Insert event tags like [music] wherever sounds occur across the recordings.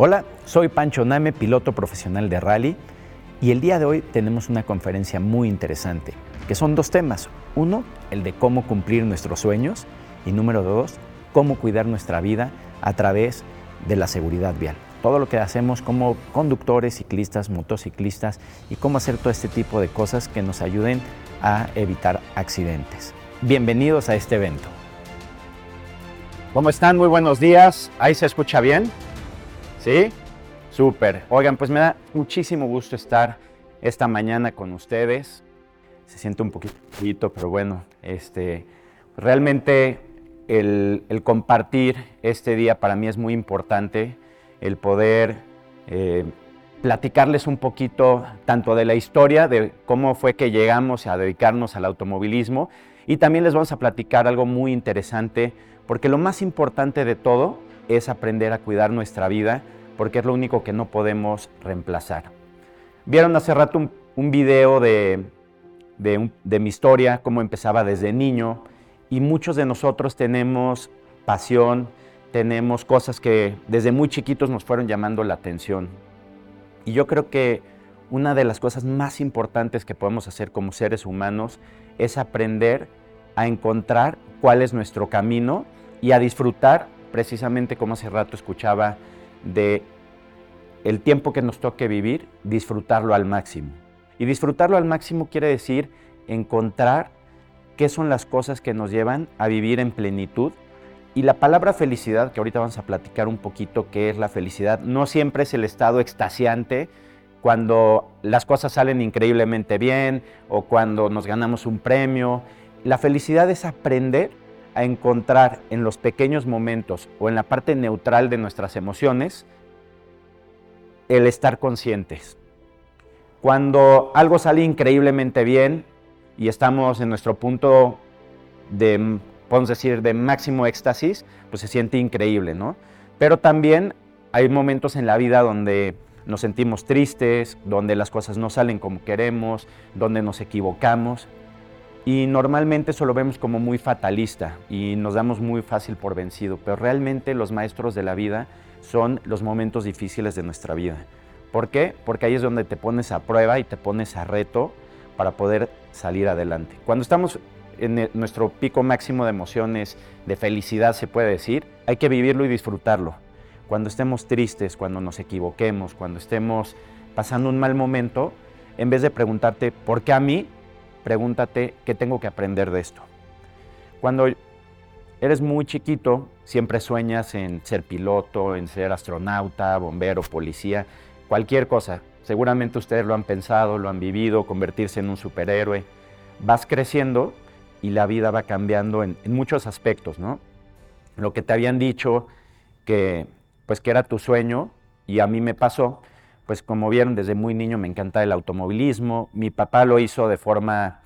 Hola, soy Pancho Name, piloto profesional de rally, y el día de hoy tenemos una conferencia muy interesante, que son dos temas. Uno, el de cómo cumplir nuestros sueños, y número dos, cómo cuidar nuestra vida a través de la seguridad vial. Todo lo que hacemos como conductores, ciclistas, motociclistas y cómo hacer todo este tipo de cosas que nos ayuden a evitar accidentes. Bienvenidos a este evento. ¿Cómo están? Muy buenos días. ¿Ahí se escucha bien? ¿Sí? Súper. Oigan, pues me da muchísimo gusto estar esta mañana con ustedes. Se siente un poquito, pero bueno, este, realmente el, compartir este día para mí es muy importante, el poder eh, platicarles un poquito tanto de la historia, de cómo fue que llegamos a dedicarnos al automovilismo y también les vamos a platicar algo muy interesante, porque lo más importante de todo es aprender a cuidar nuestra vida porque es lo único que no podemos reemplazar. Vieron hace rato un, video de, de mi historia, cómo empezaba desde niño, y muchos de nosotros tenemos pasión, tenemos cosas que desde muy chiquitos nos fueron llamando la atención. Y yo creo que una de las cosas más importantes que podemos hacer como seres humanos es aprender a encontrar cuál es nuestro camino y a disfrutar, precisamente como hace rato escuchaba de el tiempo que nos toque vivir, disfrutarlo al máximo. Y disfrutarlo al máximo quiere decir encontrar qué son las cosas que nos llevan a vivir en plenitud. Y la palabra felicidad, que ahorita vamos a platicar un poquito qué es la felicidad, no siempre es el estado extasiante cuando las cosas salen increíblemente bien o cuando nos ganamos un premio. La felicidad es aprender a encontrar en los pequeños momentos o en la parte neutral de nuestras emociones el estar conscientes. Cuando algo sale increíblemente bien y estamos en nuestro punto de, podemos decir, de máximo éxtasis, pues se siente increíble, ¿no? Pero también hay momentos en la vida donde nos sentimos tristes, donde las cosas no salen como queremos, donde nos equivocamos y normalmente eso lo vemos como muy fatalista y nos damos muy fácil por vencido, pero realmente los maestros de la vida son los momentos difíciles de nuestra vida. ¿Por qué? Porque ahí es donde te pones a prueba y te pones a reto para poder salir adelante. Cuando estamos en nuestro pico máximo de emociones, de felicidad se puede decir, hay que vivirlo y disfrutarlo. Cuando estemos tristes, cuando nos equivoquemos, cuando estemos pasando un mal momento, en vez de preguntarte, ¿por qué a mí? Pregúntate qué tengo que aprender de esto. Cuando eres muy chiquito, siempre sueñas en ser piloto, en ser astronauta, bombero, policía, cualquier cosa. Seguramente ustedes lo han pensado, lo han vivido, convertirse en un superhéroe. Vas creciendo y la vida va cambiando en, muchos aspectos, ¿no? Lo que te habían dicho que, pues, que era tu sueño, y a mí me pasó, pues como vieron, desde muy niño me encanta el automovilismo. Mi papá lo hizo de forma,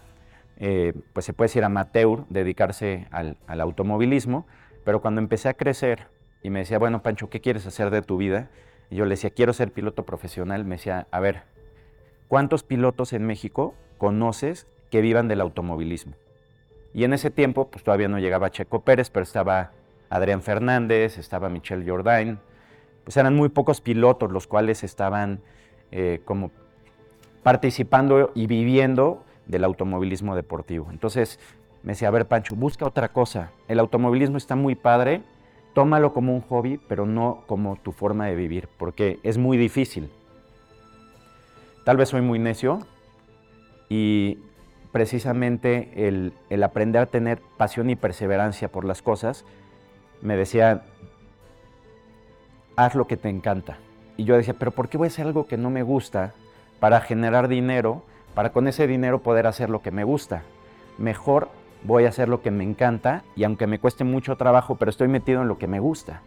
eh, pues se puede decir amateur, dedicarse al, automovilismo, pero cuando empecé a crecer y me decía, bueno, Pancho, ¿qué quieres hacer de tu vida? Y yo le decía, quiero ser piloto profesional. Me decía, a ver, ¿cuántos pilotos en México conoces que vivan del automovilismo? Y en ese tiempo, pues todavía no llegaba Checo Pérez, pero estaba Adrián Fernández, estaba Michelle Jordain, pues eran muy pocos pilotos los cuales estaban eh, como participando y viviendo del automovilismo deportivo. Entonces me decía, a ver Pancho, busca otra cosa. El automovilismo está muy padre, tómalo como un hobby, pero no como tu forma de vivir, porque es muy difícil. Tal vez soy muy necio y precisamente el, el aprender a tener pasión y perseverancia por las cosas, me decía, haz lo que te encanta. Y yo decía, pero ¿por qué voy a hacer algo que no me gusta para generar dinero, para con ese dinero poder hacer lo que me gusta? Mejor voy a hacer lo que me encanta y aunque me cueste mucho trabajo, pero estoy metido en lo que me gusta.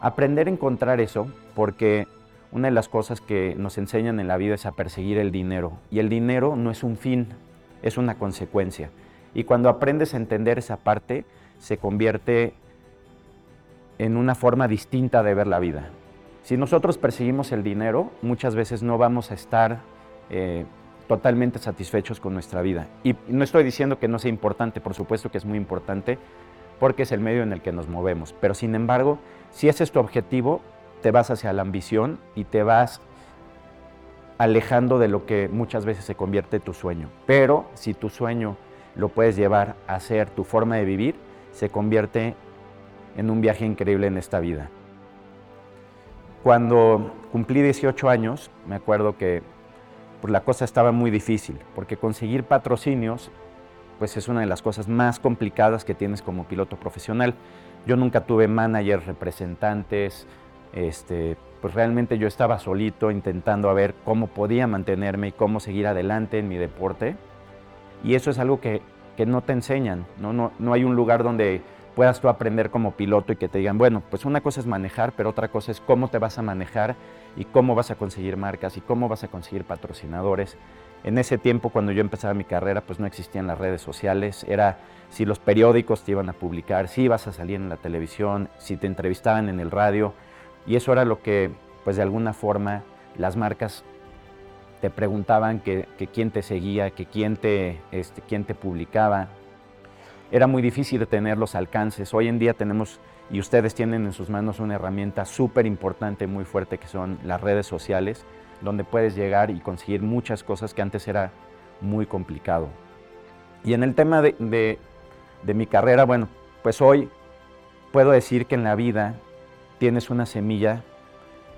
Aprender a encontrar eso, porque una de las cosas que nos enseñan en la vida es a perseguir el dinero. Y el dinero no es un fin, es una consecuencia. Y cuando aprendes a entender esa parte, se convierte en una forma distinta de ver la vida. Si nosotros perseguimos el dinero, muchas veces no vamos a estar eh, totalmente satisfechos con nuestra vida. Y no estoy diciendo que no sea importante, por supuesto que es muy importante, porque es el medio en el que nos movemos. Pero sin embargo, si ese es tu objetivo, te vas hacia la ambición y te vas alejando de lo que muchas veces se convierte tu sueño. Pero si tu sueño lo puedes llevar a ser tu forma de vivir, se convierte en un viaje increíble en esta vida. Cuando cumplí 18 años, me acuerdo que pues, la cosa estaba muy difícil, porque conseguir patrocinios pues es una de las cosas más complicadas que tienes como piloto profesional. Yo nunca tuve managers, representantes, este, pues realmente yo estaba solito intentando a ver cómo podía mantenerme y cómo seguir adelante en mi deporte. Y eso es algo que, que no te enseñan, ¿no? No, no hay un lugar donde puedas tú aprender como piloto y que te digan, bueno, pues una cosa es manejar, pero otra cosa es cómo te vas a manejar y cómo vas a conseguir marcas y cómo vas a conseguir patrocinadores. En ese tiempo, cuando yo empezaba mi carrera, pues no existían las redes sociales, era si los periódicos te iban a publicar, si ibas a salir en la televisión, si te entrevistaban en el radio, y eso era lo que, pues de alguna forma, las marcas te preguntaban que, quién te seguía, que quién te, este, quién te publicaba, era muy difícil tener los alcances. Hoy en día tenemos, y ustedes tienen en sus manos una herramienta súper importante, muy fuerte, que son las redes sociales, donde puedes llegar y conseguir muchas cosas que antes era muy complicado. Y en el tema de, de mi carrera, bueno, pues hoy puedo decir que en la vida tienes una semilla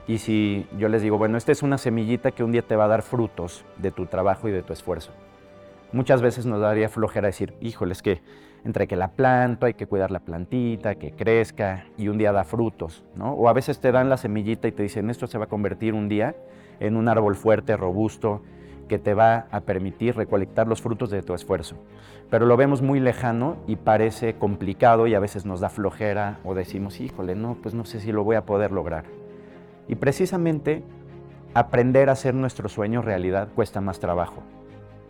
y si yo les digo, bueno, esta es una semillita que un día te va a dar frutos de tu trabajo y de tu esfuerzo. Muchas veces nos daría flojera decir, híjole, es que entre que la planto, hay que cuidar la plantita, que crezca y un día da frutos, ¿no? O a veces te dan la semillita y te dicen, esto se va a convertir un día en un árbol fuerte, robusto, que te va a permitir recolectar los frutos de tu esfuerzo. Pero lo vemos muy lejano y parece complicado y a veces nos da flojera o decimos, híjole, no, pues no sé si lo voy a poder lograr. Y precisamente aprender a hacer nuestro sueño realidad cuesta más trabajo.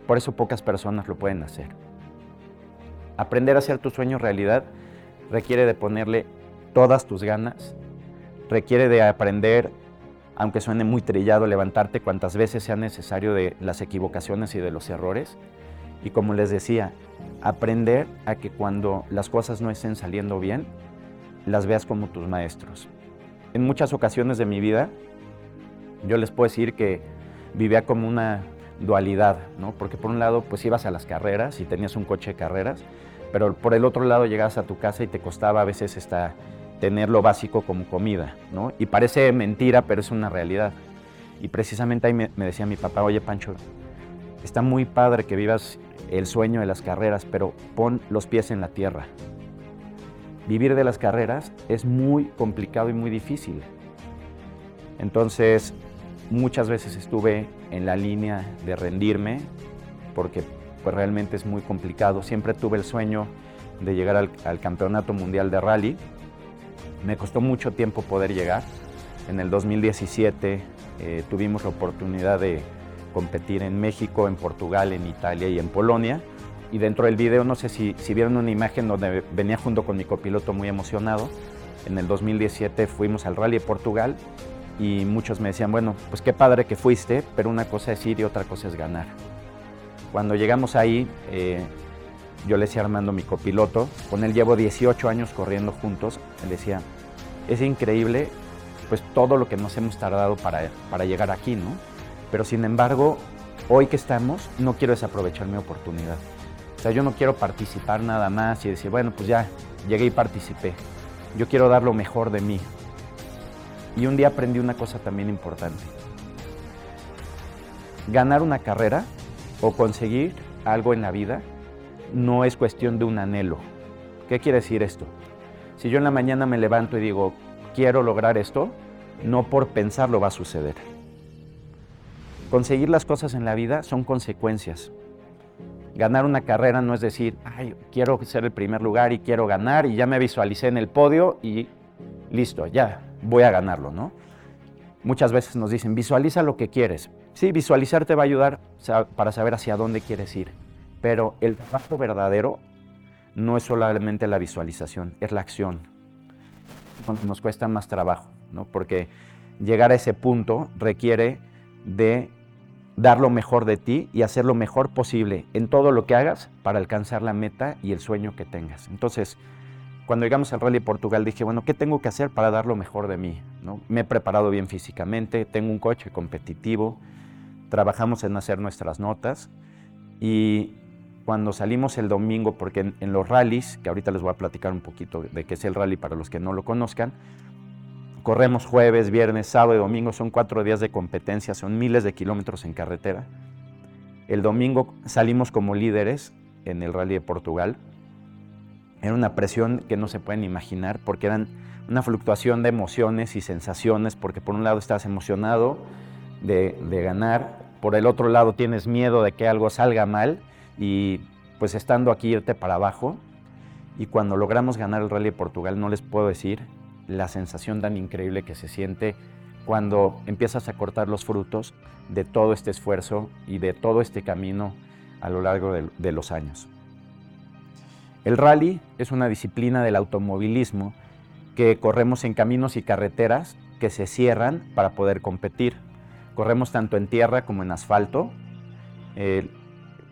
Por eso pocas personas lo pueden hacer. Aprender a hacer tu sueño realidad requiere de ponerle todas tus ganas, requiere de aprender, aunque suene muy trillado, levantarte cuantas veces sea necesario de las equivocaciones y de los errores. Y como les decía, aprender a que cuando las cosas no estén saliendo bien, las veas como tus maestros. En muchas ocasiones de mi vida, yo les puedo decir que vivía como una dualidad, ¿no? Porque por un lado, pues ibas a las carreras y tenías un coche de carreras, pero por el otro lado llegabas a tu casa y te costaba a veces hasta tener lo básico como comida, ¿no? Y parece mentira, pero es una realidad. Y precisamente ahí me, decía mi papá, oye Pancho, está muy padre que vivas el sueño de las carreras, pero pon los pies en la tierra. Vivir de las carreras es muy complicado y muy difícil. Entonces, muchas veces estuve en la línea de rendirme, porque pues realmente es muy complicado. Siempre tuve el sueño de llegar al, Campeonato Mundial de Rally. Me costó mucho tiempo poder llegar. En el 2017 eh, tuvimos la oportunidad de competir en México, en Portugal, en Italia y en Polonia. Y dentro del video, no sé si, si vieron una imagen donde venía junto con mi copiloto muy emocionado. En el 2017 fuimos al Rally de Portugal y muchos me decían, bueno, pues qué padre que fuiste, pero una cosa es ir y otra cosa es ganar. Cuando llegamos ahí, eh, yo le decía a Armando, mi copiloto, con él llevo 18 años corriendo juntos, él decía, es increíble pues todo lo que nos hemos tardado para, para llegar aquí, ¿no? Pero sin embargo, hoy que estamos, no quiero desaprovechar mi oportunidad. O sea, yo no quiero participar nada más y decir, bueno, pues ya, llegué y participé. Yo quiero dar lo mejor de mí. Y un día aprendí una cosa también importante. Ganar una carrera o conseguir algo en la vida no es cuestión de un anhelo. ¿Qué quiere decir esto? Si yo en la mañana me levanto y digo, quiero lograr esto, no por pensarlo va a suceder. Conseguir las cosas en la vida son consecuencias. Ganar una carrera no es decir, ay, quiero ser el primer lugar y quiero ganar y ya me visualicé en el podio y listo, ya voy a ganarlo, ¿no? Muchas veces nos dicen, visualiza lo que quieres. Sí, visualizar te va a ayudar para saber hacia dónde quieres ir, pero el trabajo verdadero no es solamente la visualización, es la acción. Nos cuesta más trabajo, ¿no? porque llegar a ese punto requiere de dar lo mejor de ti y hacer lo mejor posible en todo lo que hagas para alcanzar la meta y el sueño que tengas. Entonces, cuando llegamos al Rally Portugal dije, bueno, ¿qué tengo que hacer para dar lo mejor de mí? ¿no? Me he preparado bien físicamente, tengo un coche competitivo, trabajamos en hacer nuestras notas y cuando salimos el domingo, porque en, los rallies, que ahorita les voy a platicar un poquito de qué es el rally para los que no lo conozcan, corremos jueves, viernes, sábado y domingo, son cuatro días de competencia, son miles de kilómetros en carretera. El domingo salimos como líderes en el rally de Portugal. Era una presión que no se pueden imaginar porque eran una fluctuación de emociones y sensaciones, porque por un lado estás emocionado de, ganar, por el otro lado tienes miedo de que algo salga mal y pues estando aquí irte para abajo. Y cuando logramos ganar el Rally de Portugal, no les puedo decir la sensación tan increíble que se siente cuando empiezas a cortar los frutos de todo este esfuerzo y de todo este camino a lo largo de los años. El rally es una disciplina del automovilismo que corremos en caminos y carreteras que se cierran para poder competir. Corremos tanto en tierra como en asfalto. Eh,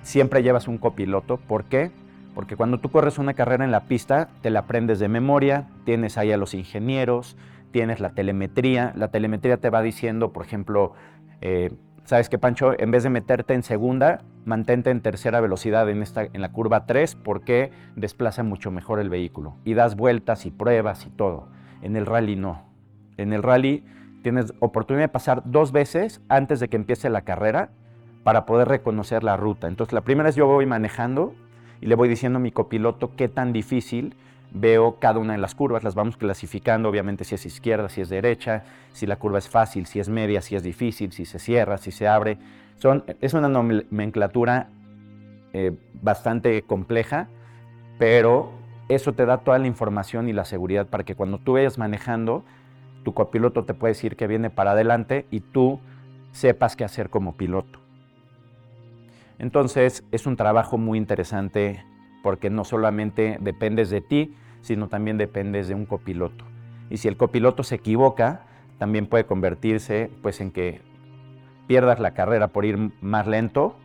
siempre llevas un copiloto. ¿Por qué? Porque cuando tú corres una carrera en la pista, te la aprendes de memoria, tienes ahí a los ingenieros, tienes la telemetría. La telemetría te va diciendo, por ejemplo, eh, ¿sabes qué, Pancho? En vez de meterte en segunda, mantente en tercera velocidad en, esta, en la curva 3 porque desplaza mucho mejor el vehículo. Y das vueltas y pruebas y todo. En el rally no. En el rally tienes oportunidad de pasar dos veces antes de que empiece la carrera para poder reconocer la ruta. Entonces, la primera es yo voy manejando y le voy diciendo a mi copiloto qué tan difícil veo cada una de las curvas, las vamos clasificando, obviamente si es izquierda, si es derecha, si la curva es fácil, si es media, si es difícil, si se cierra, si se abre. Es una nomenclatura eh, bastante compleja, pero eso te da toda la información y la seguridad para que cuando tú vayas manejando tu copiloto te puede decir que viene para adelante y tú sepas qué hacer como piloto. Entonces es un trabajo muy interesante porque no solamente dependes de ti, sino también dependes de un copiloto. Y si el copiloto se equivoca, también puede convertirse pues, en que pierdas la carrera por ir más lento,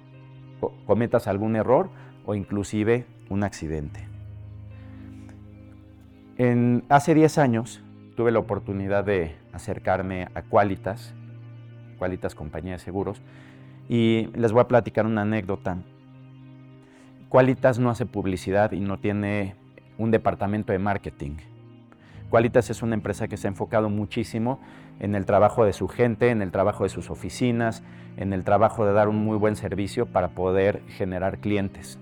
cometas algún error o inclusive un accidente. En, hace 10 años tuve la oportunidad de acercarme a Qualitas, Qualitas Compañía de Seguros, y les voy a platicar una anécdota. Qualitas no hace publicidad y no tiene un departamento de marketing. Qualitas es una empresa que se ha enfocado muchísimo en el trabajo de su gente, en el trabajo de sus oficinas, en el trabajo de dar un muy buen servicio para poder generar clientes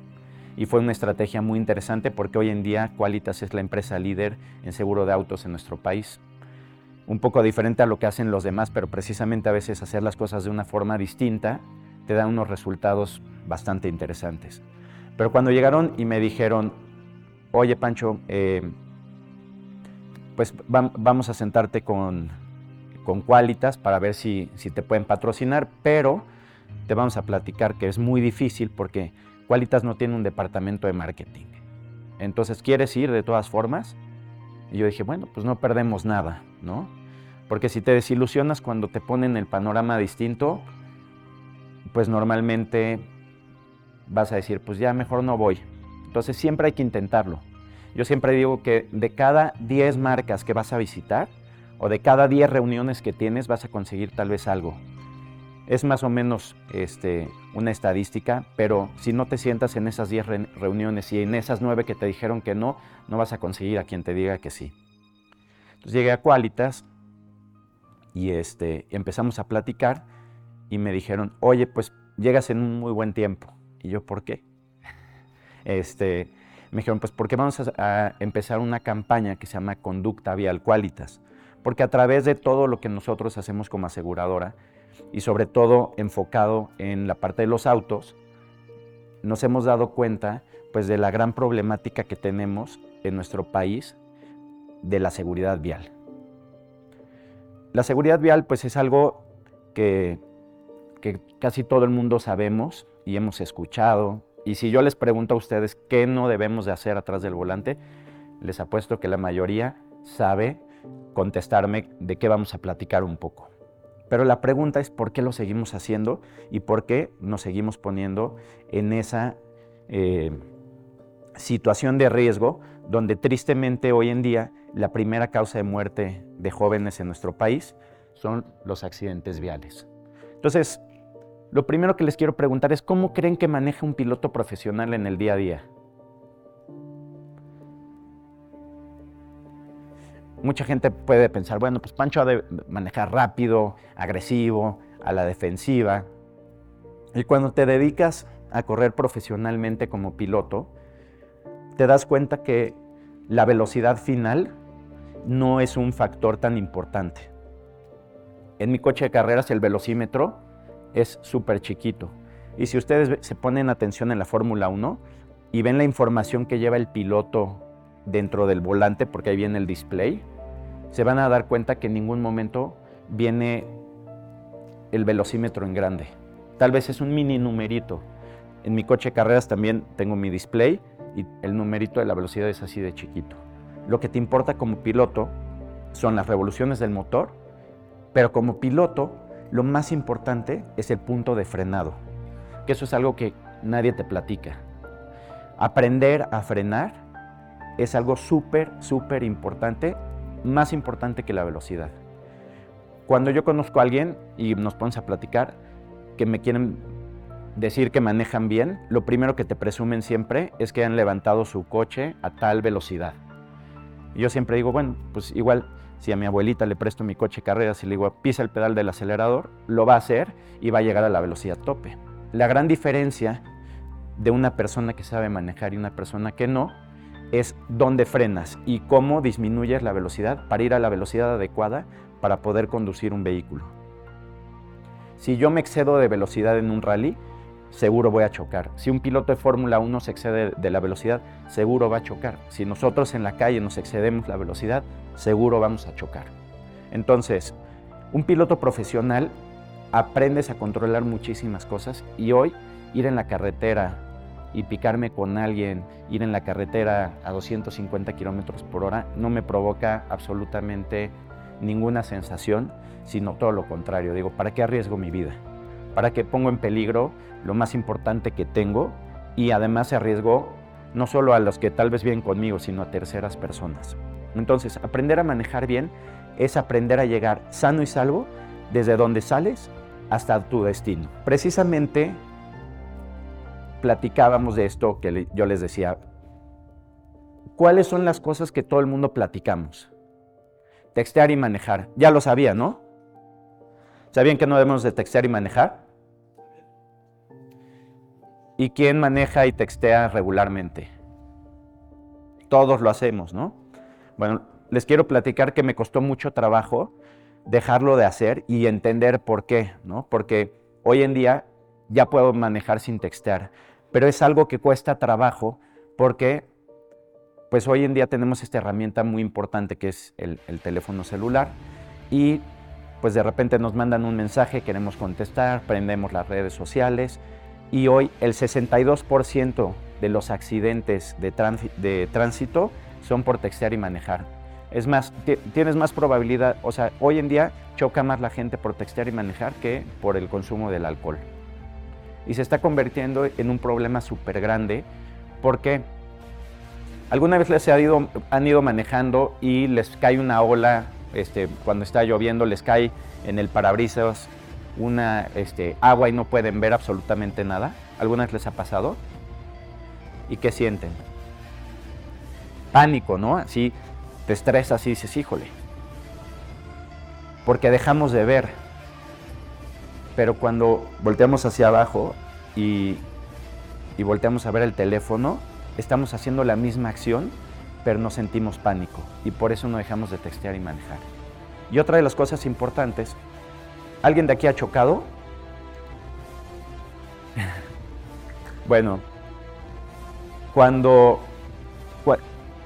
y fue una estrategia muy interesante porque hoy en día Qualitas es la empresa líder en seguro de autos en nuestro país. Un poco diferente a lo que hacen los demás, pero precisamente a veces hacer las cosas de una forma distinta te da unos resultados bastante interesantes. Pero cuando llegaron y me dijeron, oye Pancho, eh, pues vamos a sentarte con, con Qualitas para ver si, si te pueden patrocinar, pero te vamos a platicar que es muy difícil porque Qualitas no tiene un departamento de marketing. Entonces, ¿quieres ir de todas formas? Y yo dije, bueno, pues no perdemos nada, ¿no? Porque si te desilusionas cuando te ponen el panorama distinto, pues normalmente vas a decir, pues ya mejor no voy. Entonces siempre hay que intentarlo. Yo siempre digo que de cada 10 marcas que vas a visitar o de cada 10 reuniones que tienes vas a conseguir tal vez algo. Es más o menos este, una estadística, pero si no te sientas en esas 10 reuniones y en esas 9 que te dijeron que no, no vas a conseguir a quien te diga que sí. Entonces llegué a Qualitas y este, empezamos a platicar y me dijeron, oye, pues llegas en un muy buen tiempo. Y yo, ¿por qué? [laughs] Este, me dijeron, pues porque vamos a, a, empezar una campaña que se llama Conducta Vial Qualitas. Porque a través de todo lo que nosotros hacemos como aseguradora, y sobre todo enfocado en la parte de los autos, nos hemos dado cuenta pues de la gran problemática que tenemos en nuestro país de la seguridad vial. La seguridad vial pues es algo que, que casi todo el mundo sabemos y hemos escuchado. Y si yo les pregunto a ustedes qué no debemos de hacer atrás del volante, les apuesto que la mayoría sabe contestarme de qué vamos a platicar un poco. Pero la pregunta es por qué lo seguimos haciendo y por qué nos seguimos poniendo en esa eh, situación de riesgo donde tristemente hoy en día la primera causa de muerte de jóvenes en nuestro país son los accidentes viales. Entonces, lo primero que les quiero preguntar es cómo creen que maneja un piloto profesional en el día a día. Mucha gente puede pensar, bueno, pues Pancho ha de manejar rápido, agresivo, a la defensiva. Y cuando te dedicas a correr profesionalmente como piloto, te das cuenta que la velocidad final no es un factor tan importante. En mi coche de carreras el velocímetro es súper chiquito. Y si ustedes se ponen atención en la Fórmula 1 y ven la información que lleva el piloto dentro del volante, porque ahí viene el display, se van a dar cuenta que en ningún momento viene el velocímetro en grande. Tal vez es un mini numerito. En mi coche carreras también tengo mi display y el numerito de la velocidad es así de chiquito. Lo que te importa como piloto son las revoluciones del motor, pero como piloto lo más importante es el punto de frenado, que eso es algo que nadie te platica. Aprender a frenar es algo súper, súper importante, más importante que la velocidad. Cuando yo conozco a alguien y nos ponemos a platicar que me quieren decir que manejan bien, lo primero que te presumen siempre es que han levantado su coche a tal velocidad. Yo siempre digo, bueno, pues igual si a mi abuelita le presto mi coche carreras y le digo pisa el pedal del acelerador, lo va a hacer y va a llegar a la velocidad tope. La gran diferencia de una persona que sabe manejar y una persona que no es dónde frenas y cómo disminuyes la velocidad para ir a la velocidad adecuada para poder conducir un vehículo. Si yo me excedo de velocidad en un rally, seguro voy a chocar. Si un piloto de Fórmula 1 se excede de la velocidad, seguro va a chocar. Si nosotros en la calle nos excedemos la velocidad, seguro vamos a chocar. Entonces, un piloto profesional aprendes a controlar muchísimas cosas y hoy ir en la carretera y picarme con alguien, ir en la carretera a 250 kilómetros por hora, no me provoca absolutamente ninguna sensación, sino todo lo contrario. Digo, ¿para qué arriesgo mi vida? ¿Para qué pongo en peligro lo más importante que tengo? Y además arriesgo no solo a los que tal vez vienen conmigo, sino a terceras personas. Entonces, aprender a manejar bien es aprender a llegar sano y salvo desde donde sales hasta tu destino. Precisamente platicábamos de esto que yo les decía. ¿Cuáles son las cosas que todo el mundo platicamos? Textear y manejar. Ya lo sabía, ¿no? ¿Sabían que no debemos de textear y manejar? ¿Y quién maneja y textea regularmente? Todos lo hacemos, ¿no? Bueno, les quiero platicar que me costó mucho trabajo dejarlo de hacer y entender por qué, ¿no? Porque hoy en día ya puedo manejar sin textear, pero es algo que cuesta trabajo porque pues hoy en día tenemos esta herramienta muy importante que es el, teléfono celular y pues de repente nos mandan un mensaje, queremos contestar, prendemos las redes sociales y hoy el 62% de los accidentes de, de tránsito son por textear y manejar. Es más, tienes más probabilidad, o sea, hoy en día choca más la gente por textear y manejar que por el consumo del alcohol. Y se está convirtiendo en un problema súper grande porque alguna vez les ha ido, han ido manejando y les cae una ola, este, cuando está lloviendo les cae en el parabrisas una este, agua y no pueden ver absolutamente nada. ¿Alguna vez les ha pasado? ¿Y qué sienten? pánico, ¿no? Así te estresas y dices, híjole. Porque dejamos de ver. Pero cuando volteamos hacia abajo y, volteamos a ver el teléfono, estamos haciendo la misma acción, pero no sentimos pánico. Y por eso no dejamos de textear y manejar. Y otra de las cosas importantes, ¿alguien de aquí ha chocado? [laughs] bueno, cuando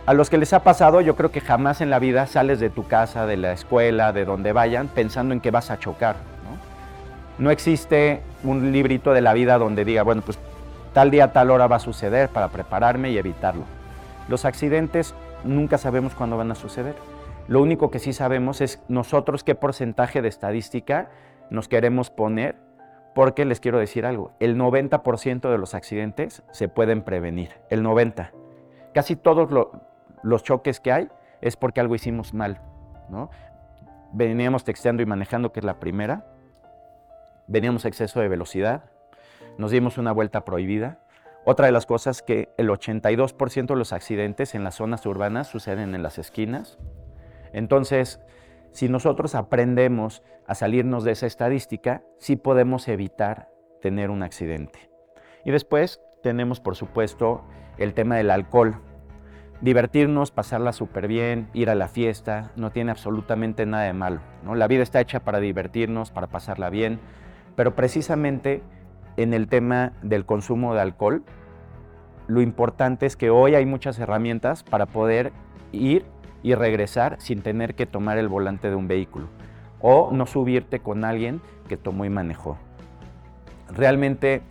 a los que les ha pasado, yo creo que jamás en la vida sales de tu casa, de la escuela, de donde vayan, pensando en que vas a chocar. ¿No? existe un librito de la vida donde diga, bueno, pues tal día, tal hora va a suceder para prepararme y evitarlo. Los accidentes nunca sabemos cuándo van a suceder. Lo único que sí sabemos es nosotros qué porcentaje de estadística nos queremos poner, porque les quiero decir algo, el 90% de los accidentes se pueden prevenir, el 90%. casi todos los choques que hay es porque algo hicimos mal, ¿no? Veníamos texteando y manejando, que es la primera. Veníamos exceso de velocidad. Nos dimos una vuelta prohibida. Otra de las cosas que el 82% de los accidentes en las zonas urbanas suceden en las esquinas. Entonces, si nosotros aprendemos a salirnos de esa estadística, sí podemos evitar tener un accidente. Y después tenemos, por supuesto, el tema del alcohol. Divertirnos, pasarla súper bien, ir a la fiesta, no tiene absolutamente nada de malo. La vida está hecha para divertirnos, para pasarla bien, pero precisamente en el tema del consumo de alcohol, lo importante es que hoy hay muchas herramientas para poder ir y regresar sin tener que tomar el volante de un vehículo o no subirte con alguien que tomó y manejó. Realmente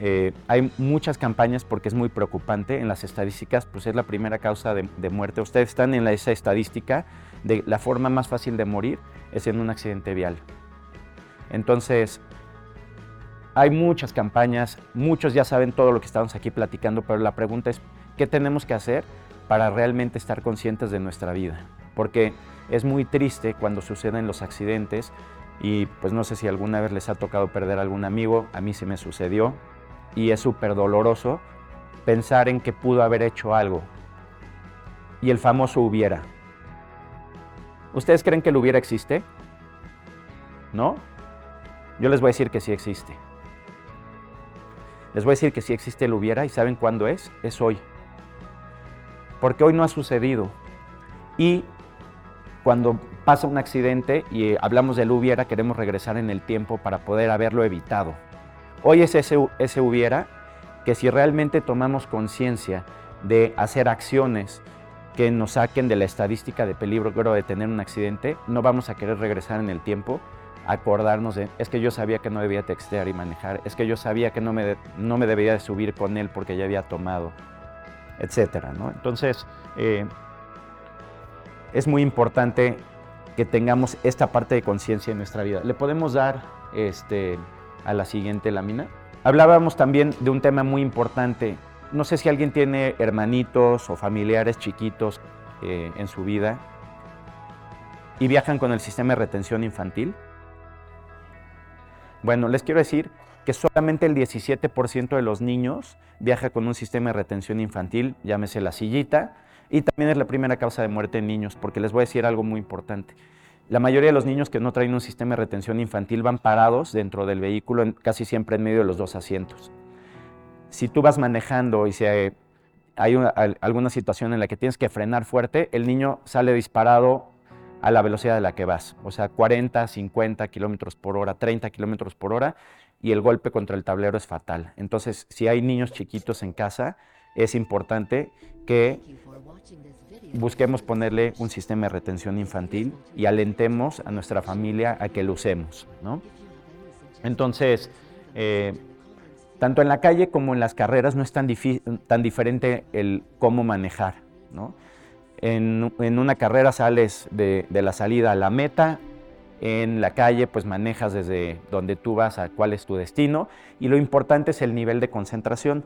eh, hay muchas campañas porque es muy preocupante. En las estadísticas, pues es la primera causa de, muerte. Ustedes están en esa estadística de la forma más fácil de morir es en un accidente vial. Entonces, hay muchas campañas, muchos ya saben todo lo que estamos aquí platicando, pero la pregunta es, ¿qué tenemos que hacer para realmente estar conscientes de nuestra vida? Porque es muy triste cuando suceden los accidentes y pues no sé si alguna vez les ha tocado perder a algún amigo, a mí se me sucedió y es súper doloroso pensar en que pudo haber hecho algo y el famoso hubiera. ¿Ustedes creen que el hubiera existe? ¿No? Yo les voy a decir que sí existe. Les voy a decir que sí existe el hubiera y ¿saben cuándo es? Es hoy. Porque hoy no ha sucedido. Y cuando pasa un accidente y hablamos del hubiera, queremos regresar en el tiempo para poder haberlo evitado. Hoy es ese, ese hubiera que si realmente tomamos conciencia de hacer acciones que nos saquen de la estadística de peligro de tener un accidente, no vamos a querer regresar en el tiempo acordarnos de, es que yo sabía que no debía textear y manejar, es que yo sabía que no me, no me debía de subir con él porque ya había tomado, etcétera, ¿no? Entonces, eh, es muy importante que tengamos esta parte de conciencia en nuestra vida. Le podemos dar este, a la siguiente lámina. Hablábamos también de un tema muy importante. No sé si alguien tiene hermanitos o familiares chiquitos eh, en su vida y viajan con el sistema de retención infantil. Bueno, les quiero decir que solamente el 17% de los niños viaja con un sistema de retención infantil, llámese la sillita, y también es la primera causa de muerte en niños, porque les voy a decir algo muy importante. La mayoría de los niños que no traen un sistema de retención infantil van parados dentro del vehículo, casi siempre en medio de los dos asientos. Si tú vas manejando y si hay, alguna situación en la que tienes que frenar fuerte, el niño sale disparado a la velocidad de la que vas, o sea, 40, 50 kilómetros por hora, 30 kilómetros por hora, y el golpe contra el tablero es fatal. Entonces, si hay niños chiquitos en casa, es importante que busquemos ponerle un sistema de retención infantil y alentemos a nuestra familia a que lo usemos. Entonces, eh, tanto en la calle como en las carreras no es tan, tan diferente el cómo manejar. En, una carrera sales de, la salida a la meta, en la calle pues manejas desde donde tú vas a cuál es tu destino y lo importante es el nivel de concentración.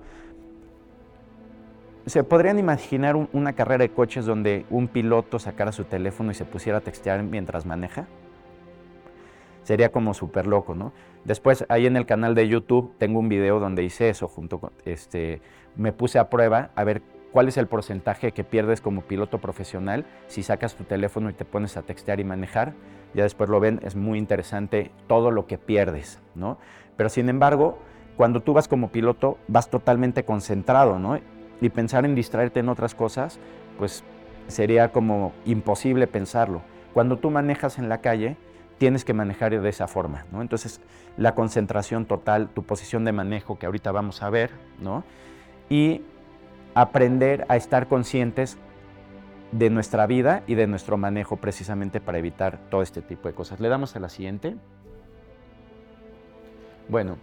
¿Se podrían imaginar una carrera de coches donde un piloto sacara su teléfono y se pusiera a textear mientras maneja? Sería como súper loco, ¿no? Después, ahí en el canal de YouTube tengo un video donde hice eso, junto con, este, me puse a prueba a ver cuál es el porcentaje que pierdes como piloto profesional si sacas tu teléfono y te pones a textear y manejar. Ya después lo ven, es muy interesante todo lo que pierdes, ¿no? Pero sin embargo, cuando tú vas como piloto, vas totalmente concentrado, ¿no? y pensar en distraerte en otras cosas, pues sería como imposible pensarlo. Cuando tú manejas en la calle, tienes que manejar de esa forma, ¿no? Entonces, la concentración total, tu posición de manejo que ahorita vamos a ver, ¿no? Y aprender a estar conscientes de nuestra vida y de nuestro manejo precisamente para evitar todo este tipo de cosas. Le damos a la siguiente. Bueno,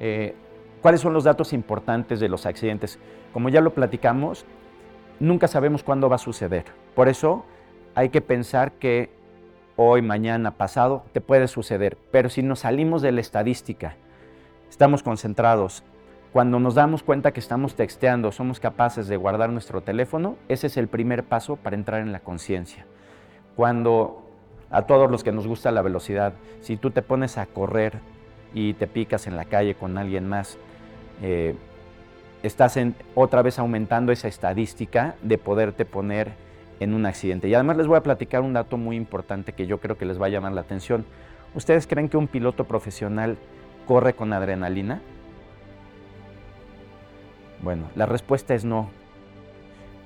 eh, ¿cuáles son los datos importantes de los accidentes? Como ya lo platicamos, nunca sabemos cuándo va a suceder. Por eso hay que pensar que hoy, mañana, pasado, te puede suceder. Pero si nos salimos de la estadística, estamos concentrados, Cuando nos damos cuenta que estamos texteando, somos capaces de guardar nuestro teléfono, ese es el primer paso para entrar en la conciencia. Cuando a todos los que nos gusta la velocidad, si tú te pones a correr y te picas en la calle con alguien más, eh, estás otra vez aumentando esa estadística de poderte poner en un accidente. Y además les voy a platicar un dato muy importante que yo creo que les va a llamar la atención. ¿Ustedes creen que un piloto profesional corre con adrenalina? Bueno, la respuesta es no.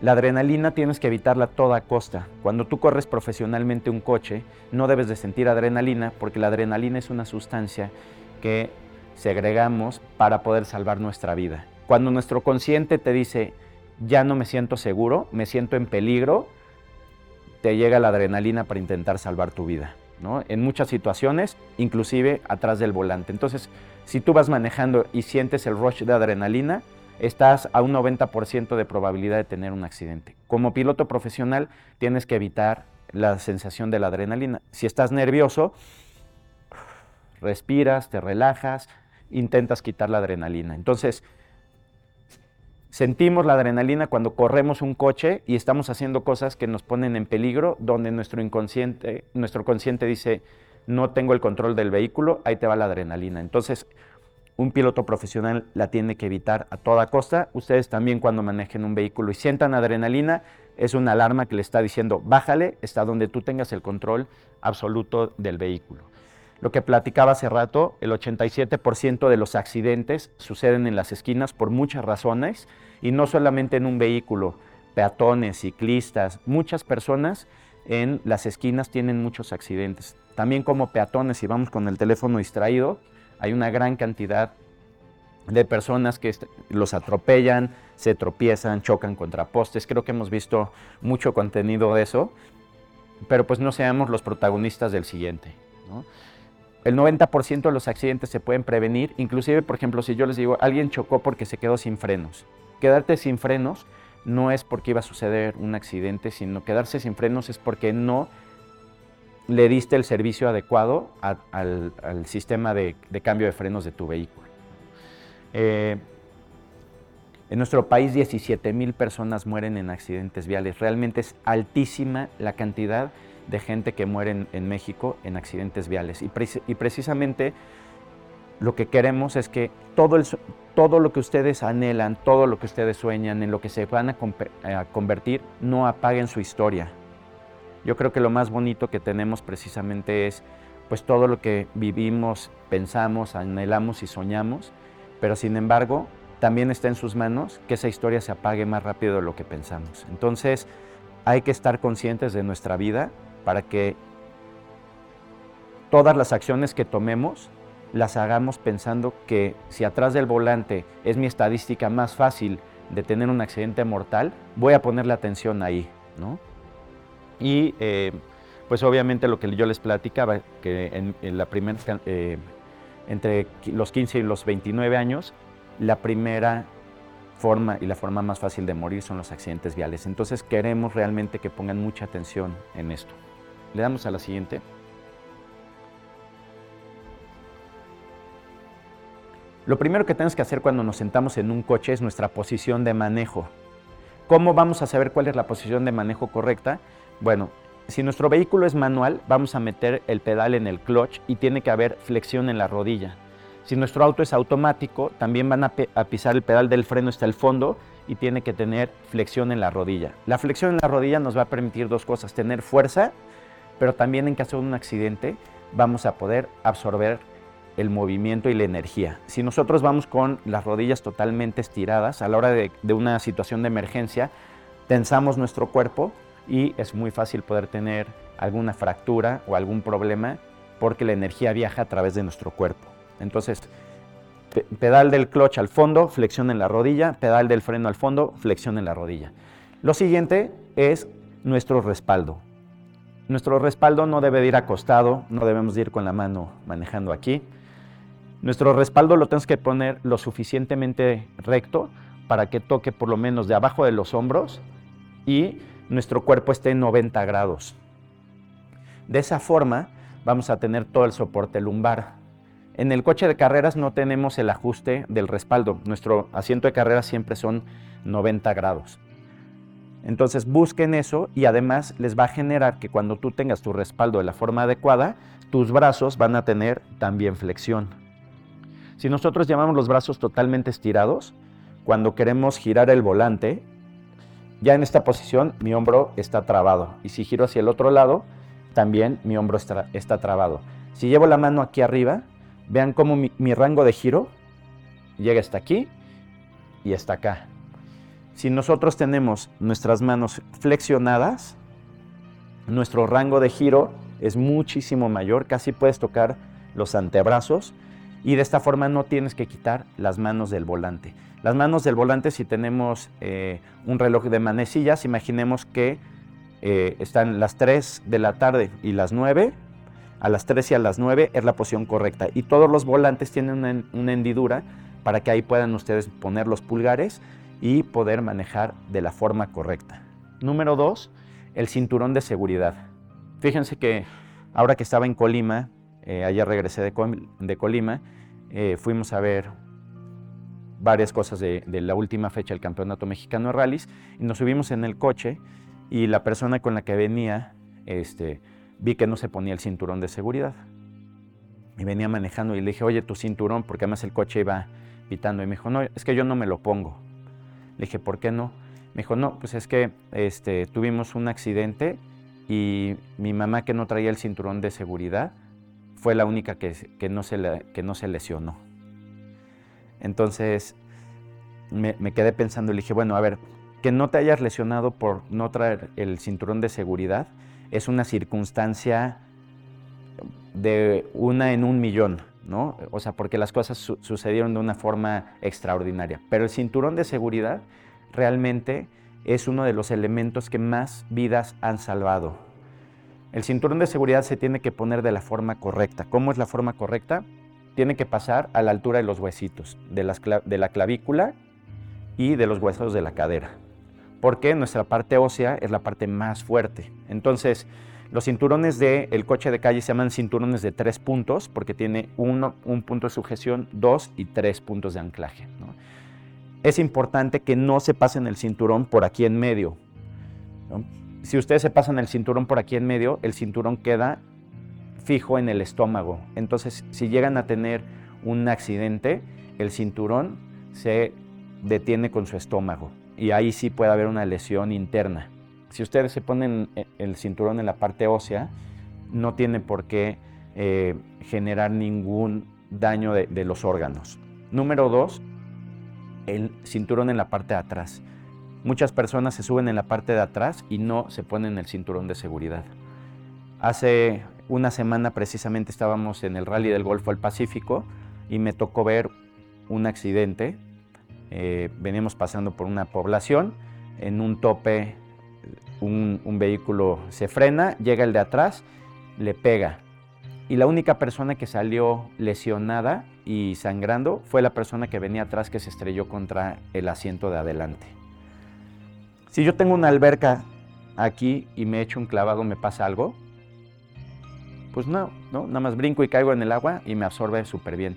La adrenalina tienes que evitarla a toda costa. Cuando tú corres profesionalmente un coche, no debes de sentir adrenalina porque la adrenalina es una sustancia que segregamos para poder salvar nuestra vida. Cuando nuestro consciente te dice, ya no me siento seguro, me siento en peligro, te llega la adrenalina para intentar salvar tu vida. ¿no? En muchas situaciones, inclusive atrás del volante. Entonces, si tú vas manejando y sientes el rush de adrenalina, estás a un 90% de probabilidad de tener un accidente. Como piloto profesional tienes que evitar la sensación de la adrenalina. Si estás nervioso, respiras, te relajas, intentas quitar la adrenalina. Entonces, sentimos la adrenalina cuando corremos un coche y estamos haciendo cosas que nos ponen en peligro, donde nuestro inconsciente, nuestro consciente dice, no tengo el control del vehículo, ahí te va la adrenalina. Entonces, un piloto profesional la tiene que evitar a toda costa. Ustedes también cuando manejen un vehículo y sientan adrenalina, es una alarma que le está diciendo, bájale, está donde tú tengas el control absoluto del vehículo. Lo que platicaba hace rato, el 87% de los accidentes suceden en las esquinas por muchas razones y no solamente en un vehículo, peatones, ciclistas, muchas personas en las esquinas tienen muchos accidentes. También como peatones, si vamos con el teléfono distraído, hay una gran cantidad de personas que los atropellan, se tropiezan, chocan contra postes. Creo que hemos visto mucho contenido de eso, pero pues no seamos los protagonistas del siguiente. El 90% de los accidentes se pueden prevenir, inclusive, por ejemplo, si yo les digo, alguien chocó porque se quedó sin frenos. Quedarte sin frenos no es porque iba a suceder un accidente, sino quedarse sin frenos es porque no le diste el servicio adecuado al, sistema de, cambio de frenos de tu vehículo. Eh, en nuestro país 17 mil personas mueren en accidentes viales. Realmente es altísima la cantidad de gente que muere en, México en accidentes viales. Y, precisamente lo que queremos es que todo, todo, lo que ustedes anhelan, todo lo que ustedes sueñan, en lo que se van a, a convertir, no apaguen su historia. Yo creo que lo más bonito que tenemos precisamente es pues todo lo que vivimos, pensamos, anhelamos y soñamos, pero sin embargo también está en sus manos que esa historia se apague más rápido de lo que pensamos. Entonces hay que estar conscientes de nuestra vida para que todas las acciones que tomemos las hagamos pensando que si atrás del volante es mi estadística más fácil de tener un accidente mortal, voy a ponerle atención ahí, ¿no? Y eh, pues obviamente lo que yo les platicaba, que en, la primera, eh, entre los 15 y los 29 años, la primera forma y la forma más fácil de morir son los accidentes viales. Entonces queremos realmente que pongan mucha atención en esto. Le damos a la siguiente. Lo primero que tenemos que hacer cuando nos sentamos en un coche es nuestra posición de manejo. ¿Cómo vamos a saber cuál es la posición de manejo correcta? Bueno, si nuestro vehículo es manual, vamos a meter el pedal en el clutch y tiene que haber flexión en la rodilla. Si nuestro auto es automático, también van a, pisar el pedal del freno hasta el fondo y tiene que tener flexión en la rodilla. La flexión en la rodilla nos va a permitir dos cosas, tener fuerza, pero también en caso de un accidente vamos a poder absorber el movimiento y la energía. Si nosotros vamos con las rodillas totalmente estiradas a la hora de, de una situación de emergencia, tensamos nuestro cuerpo y es muy fácil poder tener alguna fractura o algún problema porque la energía viaja a través de nuestro cuerpo. Entonces, pedal del clutch al fondo, flexión en la rodilla, pedal del freno al fondo, flexión en la rodilla. Lo siguiente es nuestro respaldo. Nuestro respaldo no debe ir acostado, no debemos ir con la mano manejando aquí. Nuestro respaldo lo tenemos que poner lo suficientemente recto para que toque por lo menos de abajo de los hombros y nuestro cuerpo esté en 90 grados. De esa forma vamos a tener todo el soporte lumbar. En el coche de carreras no tenemos el ajuste del respaldo. Nuestro asiento de carreras siempre son 90 grados. Entonces busquen eso y además les va a generar que cuando tú tengas tu respaldo de la forma adecuada, tus brazos van a tener también flexión. Si nosotros llamamos los brazos totalmente estirados, cuando queremos girar el volante, ya en esta posición mi hombro está trabado. Y si giro hacia el otro lado, también mi hombro está, está trabado. Si llevo la mano aquí arriba, Vean cómo mi, rango de giro llega hasta aquí y hasta acá. Si nosotros tenemos nuestras manos flexionadas, nuestro rango de giro es muchísimo mayor, casi puedes tocar los antebrazos y de esta forma no tienes que quitar las manos del volante. Las manos del volante, si tenemos eh, un reloj de manecillas, imaginemos que eh, están las 3 de la tarde y las 9, a las 3 y a las 9 es la posición correcta. Y todos los volantes tienen una, hendidura para que ahí puedan ustedes poner los pulgares y poder manejar de la forma correcta. Número 2, el cinturón de seguridad. Fíjense que ahora que estaba en Colima, eh, ayer regresé de, Colima, fuimos a ver varias cosas de, la última fecha del Campeonato Mexicano de Rallys y nos subimos en el coche y la persona con la que venía, este, vi que no se ponía el cinturón de seguridad. Y venía manejando y le dije, oye, tu cinturón, porque además el coche iba pitando. Y me dijo, no, es que yo no me lo pongo. Le dije, ¿por qué no? Me dijo, no, pues es que este, tuvimos un accidente y mi mamá que no traía el cinturón de seguridad fue la única que, no, se que no se lesionó. Entonces me, quedé pensando y dije, bueno, a ver, que no te hayas lesionado por no traer el cinturón de seguridad es una circunstancia de una en un millón, ¿no? O sea, porque las cosas sucedieron de una forma extraordinaria. Pero el cinturón de seguridad realmente es uno de los elementos que más vidas han salvado. El cinturón de seguridad se tiene que poner de la forma correcta. ¿Cómo es la forma correcta? Tiene que pasar a la altura de los huesitos, de, de la clavícula y de los huesos de la cadera porque nuestra parte ósea es la parte más fuerte. Entonces, los cinturones del coche de calle se llaman cinturones de tres puntos porque tiene uno, un punto de sujeción, dos y tres puntos de anclaje. Es importante que no se pasen el cinturón por aquí en medio. Si ustedes se pasan el cinturón por aquí en medio, el cinturón queda fijo en el estómago. Entonces, si llegan a tener un accidente, el cinturón se detiene con su estómago y ahí sí puede haber una lesión interna. Si ustedes se ponen el cinturón en la parte ósea, no tiene por qué eh, generar ningún daño de, de los órganos. Número dos, el cinturón en la parte de atrás. Muchas personas se suben en la parte de atrás y no se ponen el cinturón de seguridad. Hace una semana precisamente estábamos en el rally del Golfo al Pacífico y me tocó ver un accidente eh, venimos pasando por una población, en un tope un, vehículo se frena, llega el de atrás, le pega. Y la única persona que salió lesionada y sangrando fue la persona que venía atrás que se estrelló contra el asiento de adelante. Si yo tengo una alberca aquí y me echo un clavado, ¿me pasa algo? Pues no, no, nada más brinco y caigo en el agua y me absorbe súper bien.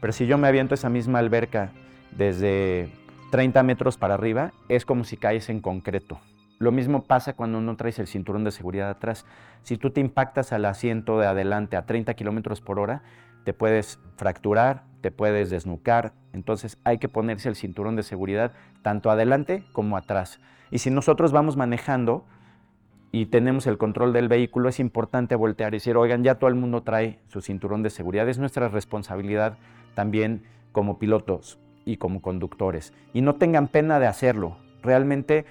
Pero si yo me aviento esa misma alberca desde 30 metros para arriba, es como si caes en concreto. Lo mismo pasa cuando no traes el cinturón de seguridad atrás. Si tú te impactas al asiento de adelante a 30 kilómetros por hora, te puedes fracturar, te puedes desnucar. Entonces hay que ponerse el cinturón de seguridad tanto adelante como atrás. Y si nosotros vamos manejando y tenemos el control del vehículo, es importante voltear y decir, oigan, ya todo el mundo trae su cinturón de seguridad. Es nuestra responsabilidad también como pilotos y como conductores. Y no tengan pena de hacerlo. Realmente,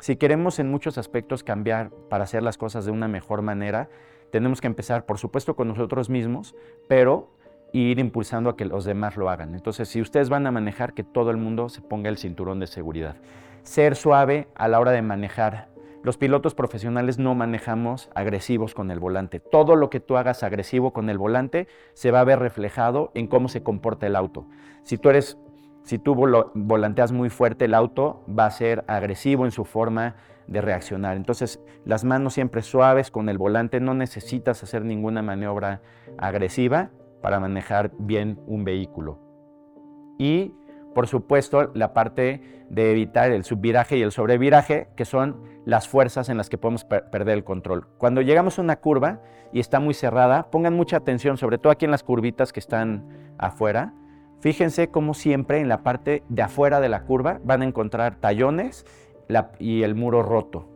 si queremos en muchos aspectos cambiar para hacer las cosas de una mejor manera, tenemos que empezar, por supuesto, con nosotros mismos, pero ir impulsando a que los demás lo hagan. Entonces, si ustedes van a manejar, que todo el mundo se ponga el cinturón de seguridad. Ser suave a la hora de manejar. Los pilotos profesionales no manejamos agresivos con el volante. Todo lo que tú hagas agresivo con el volante se va a ver reflejado en cómo se comporta el auto. Si tú eres si tú volanteas muy fuerte, el auto va a ser agresivo en su forma de reaccionar. Entonces, las manos siempre suaves con el volante, no necesitas hacer ninguna maniobra agresiva para manejar bien un vehículo. Y, por supuesto, la parte de evitar el subviraje y el sobreviraje, que son las fuerzas en las que podemos perder el control. Cuando llegamos a una curva y está muy cerrada, pongan mucha atención, sobre todo aquí en las curvitas que están afuera. Fíjense cómo siempre en la parte de afuera de la curva van a encontrar tallones y el muro roto.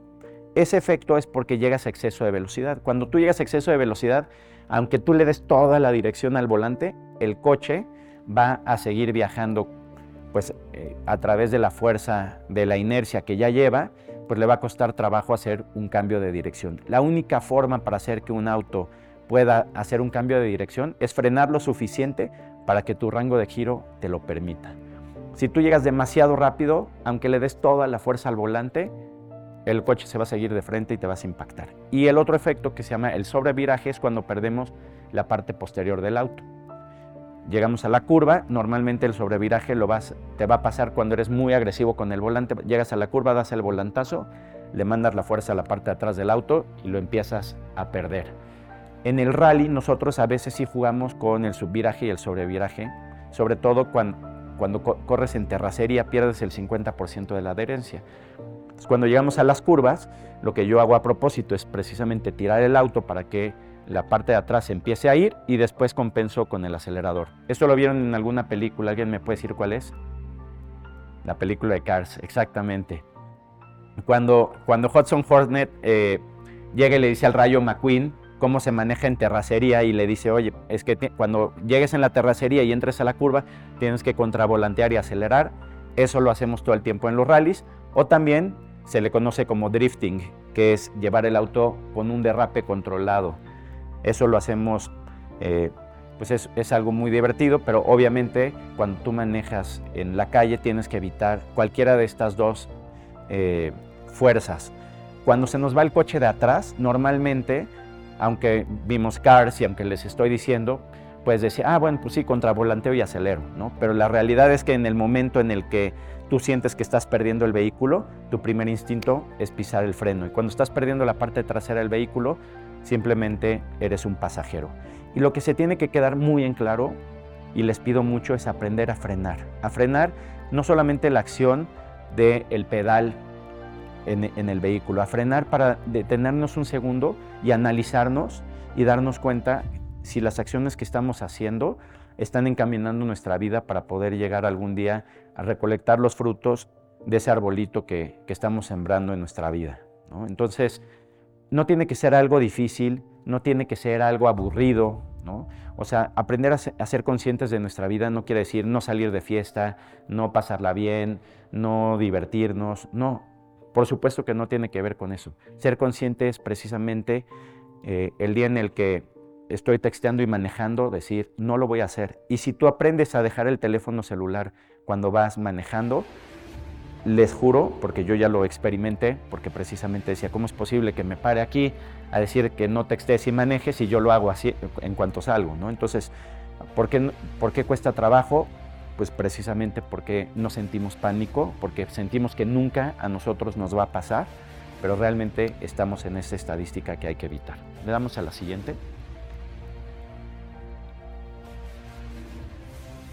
Ese efecto es porque llegas a exceso de velocidad. Cuando tú llegas a exceso de velocidad, aunque tú le des toda la dirección al volante, el coche va a seguir viajando pues eh, a través de la fuerza de la inercia que ya lleva, pues le va a costar trabajo hacer un cambio de dirección. La única forma para hacer que un auto pueda hacer un cambio de dirección es frenar lo suficiente para que tu rango de giro te lo permita. Si tú llegas demasiado rápido, aunque le des toda la fuerza al volante, el coche se va a seguir de frente y te vas a impactar. Y el otro efecto que se llama el sobreviraje es cuando perdemos la parte posterior del auto. Llegamos a la curva, normalmente el sobreviraje te va a pasar cuando eres muy agresivo con el volante. Llegas a la curva, das el volantazo, le mandas la fuerza a la parte de atrás del auto y lo empiezas a perder. En el rally nosotros a veces sí jugamos con el subviraje y el sobreviraje, sobre todo cuando corres en terracería pierdes el 50% de la adherencia. Cuando llegamos a las curvas, lo que yo hago a propósito es precisamente tirar el auto para que la parte de atrás empiece a ir y después compenso con el acelerador. Esto lo vieron en alguna película, ¿alguien me puede decir cuál es? La película de Cars, exactamente. Cuando, cuando Hudson Hornet eh, llega y le dice al Rayo McQueen cómo se maneja en terracería y le dice, oye, es que cuando llegues en la terracería y entres a la curva, tienes que contravolantear y acelerar. Eso lo hacemos todo el tiempo en los rallies. O también se le conoce como drifting, que es llevar el auto con un derrape controlado. Eso lo hacemos, eh, pues es, algo muy divertido, pero obviamente cuando tú manejas en la calle tienes que evitar cualquiera de estas dos eh, fuerzas. Cuando se nos va el coche de atrás, normalmente, aunque vimos cars y aunque les estoy diciendo, pues decir, ah, bueno, pues sí, contravolanteo y acelero, ¿no? Pero la realidad es que en el momento en el que tú sientes que estás perdiendo el vehículo, tu primer instinto es pisar el freno. Y cuando estás perdiendo la parte trasera del vehículo, simplemente eres un pasajero. Y lo que se tiene que quedar muy en claro, y les pido mucho, es aprender a frenar. A frenar no solamente la acción del el pedal en el vehículo, a frenar para detenernos un segundo y analizarnos y darnos cuenta si las acciones que estamos haciendo están encaminando nuestra vida para poder llegar algún día a recolectar los frutos de ese arbolito que, estamos sembrando en nuestra vida. Entonces, no tiene que ser algo difícil, no tiene que ser algo aburrido, O sea, aprender a ser, conscientes de nuestra vida no quiere decir no salir de fiesta, no pasarla bien, no divertirnos, no. Por supuesto que no tiene que ver con eso. Ser consciente es precisamente eh, el día en el que estoy texteando y manejando, decir, no lo voy a hacer. Y si tú aprendes a dejar el teléfono celular cuando vas manejando, les juro, porque yo ya lo experimenté, porque precisamente decía, ¿cómo es posible que me pare aquí a decir que no textees y manejes y yo lo hago así en cuanto salgo? ¿no? Entonces, ¿por qué, ¿por qué cuesta trabajo? Pues precisamente porque no sentimos pánico, porque sentimos que nunca a nosotros nos va a pasar, pero realmente estamos en esa estadística que hay que evitar. Le damos a la siguiente.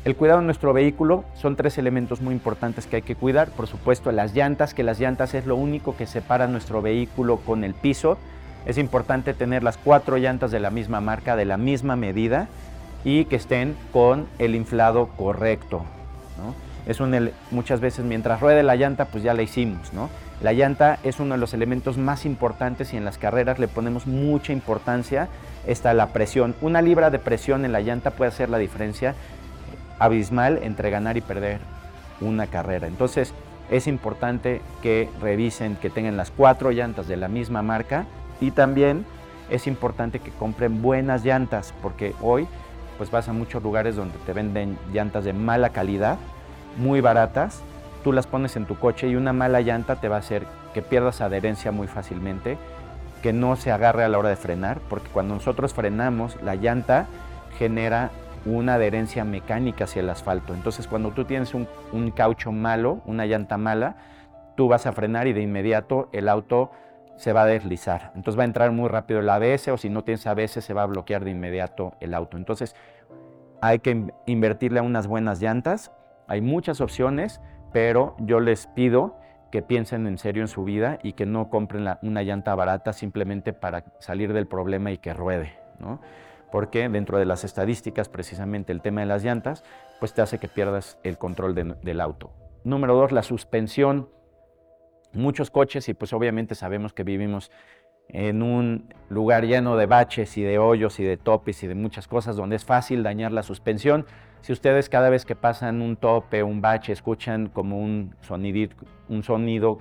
El cuidado de nuestro vehículo son tres elementos muy importantes que hay que cuidar. Por supuesto, las llantas, que las llantas es lo único que separa nuestro vehículo con el piso. Es importante tener las cuatro llantas de la misma marca, de la misma medida y que estén con el inflado correcto. Es un, muchas veces mientras ruede la llanta, pues ya la hicimos. ¿no? La llanta es uno de los elementos más importantes y en las carreras le ponemos mucha importancia. Está la presión. Una libra de presión en la llanta puede hacer la diferencia abismal entre ganar y perder una carrera. Entonces es importante que revisen que tengan las cuatro llantas de la misma marca y también es importante que compren buenas llantas porque hoy pues vas a muchos lugares donde te venden llantas de mala calidad, muy baratas, tú las pones en tu coche y una mala llanta te va a hacer que pierdas adherencia muy fácilmente, que no se agarre a la hora de frenar, porque cuando nosotros frenamos la llanta genera una adherencia mecánica hacia el asfalto. Entonces, cuando tú tienes un, caucho malo, una llanta mala, tú vas a frenar y de inmediato el auto se va a deslizar. Entonces va a entrar muy rápido el ABS o si no tienes ABS se va a bloquear de inmediato el auto. Entonces, hay que invertirle a unas buenas llantas. Hay muchas opciones, pero yo les pido que piensen en serio en su vida y que no compren una llanta barata simplemente para salir del problema y que ruede, ¿no? Porque dentro de las estadísticas, precisamente el tema de las llantas, pues te hace que pierdas el control del auto. Número dos, la suspensión. Muchos coches, y pues obviamente sabemos que vivimos en un lugar lleno de baches y de hoyos y de topes y de muchas cosas donde es fácil dañar la suspensión. Si ustedes cada vez que pasan un tope, un bache, escuchan como un, un sonido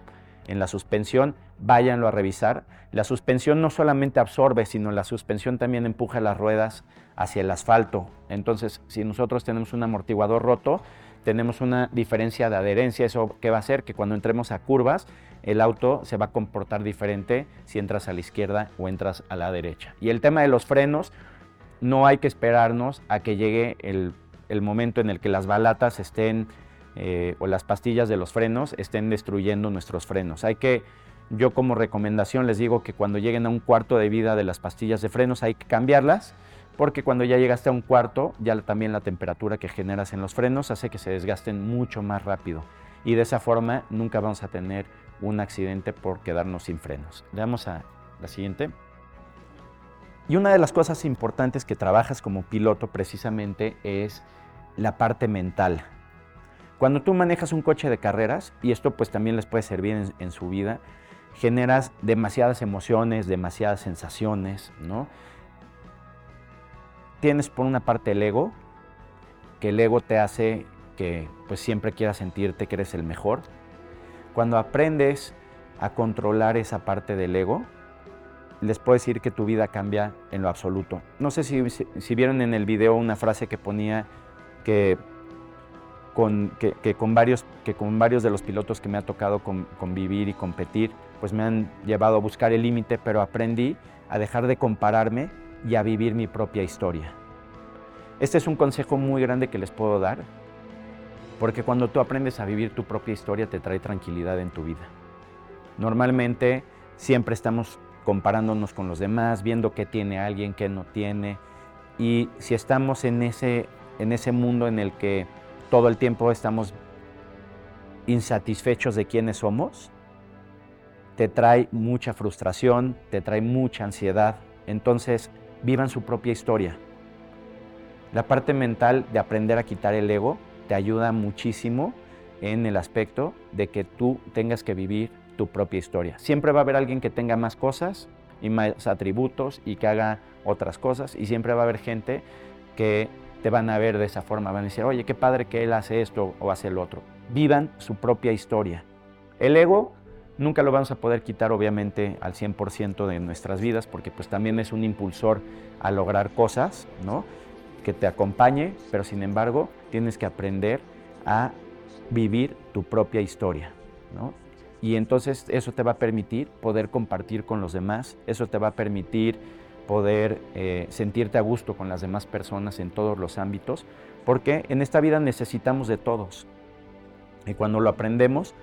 en la suspensión, váyanlo a revisar. La suspensión no solamente absorbe, sino la suspensión también empuja las ruedas hacia el asfalto. Entonces, si nosotros tenemos un amortiguador roto, tenemos una diferencia de adherencia. ¿Eso qué va a hacer? Que cuando entremos a curvas, el auto se va a comportar diferente si entras a la izquierda o entras a la derecha. Y el tema de los frenos, no hay que esperarnos a que llegue el, momento en el que las balatas estén eh, o las pastillas de los frenos estén destruyendo nuestros frenos. Hay que, yo como recomendación les digo que cuando lleguen a un cuarto de vida de las pastillas de frenos hay que cambiarlas porque cuando ya llegaste a un cuarto, ya también la temperatura que generas en los frenos hace que se desgasten mucho más rápido. Y de esa forma nunca vamos a tener un accidente por quedarnos sin frenos. Veamos a la siguiente. Y una de las cosas importantes que trabajas como piloto precisamente es la parte mental. Cuando tú manejas un coche de carreras, y esto pues también les puede servir en, su vida, generas demasiadas emociones, demasiadas sensaciones, ¿no? tienes por una parte el ego, que el ego te hace que pues siempre quieras sentirte que eres el mejor. Cuando aprendes a controlar esa parte del ego, les puedo decir que tu vida cambia en lo absoluto. No sé si, si, vieron en el video una frase que ponía que con, que, con varios, que con varios de los pilotos que me ha tocado convivir y competir, pues me han llevado a buscar el límite, pero aprendí a dejar de compararme y a vivir mi propia historia. Este es un consejo muy grande que les puedo dar, porque cuando tú aprendes a vivir tu propia historia te trae tranquilidad en tu vida. Normalmente siempre estamos comparándonos con los demás, viendo qué tiene alguien, qué no tiene, y si estamos en ese, en ese mundo en el que todo el tiempo estamos insatisfechos de quiénes somos, te trae mucha frustración, te trae mucha ansiedad. Entonces, vivan su propia historia. La parte mental de aprender a quitar el ego te ayuda muchísimo en el aspecto de que tú tengas que vivir tu propia historia. Siempre va a haber alguien que tenga más cosas y más atributos y que haga otras cosas y siempre va a haber gente que te van a ver de esa forma, van a decir, oye, qué padre que él hace esto o hace el otro. Vivan su propia historia. El ego Nunca lo vamos a poder quitar obviamente al 100% de nuestras vidas porque pues también es un impulsor a lograr cosas, ¿no? Que te acompañe, pero sin embargo tienes que aprender a vivir tu propia historia, ¿no? Y entonces eso te va a permitir poder compartir con los demás, eso te va a permitir poder eh, sentirte a gusto con las demás personas en todos los ámbitos, porque en esta vida necesitamos de todos. Y cuando lo aprendemos,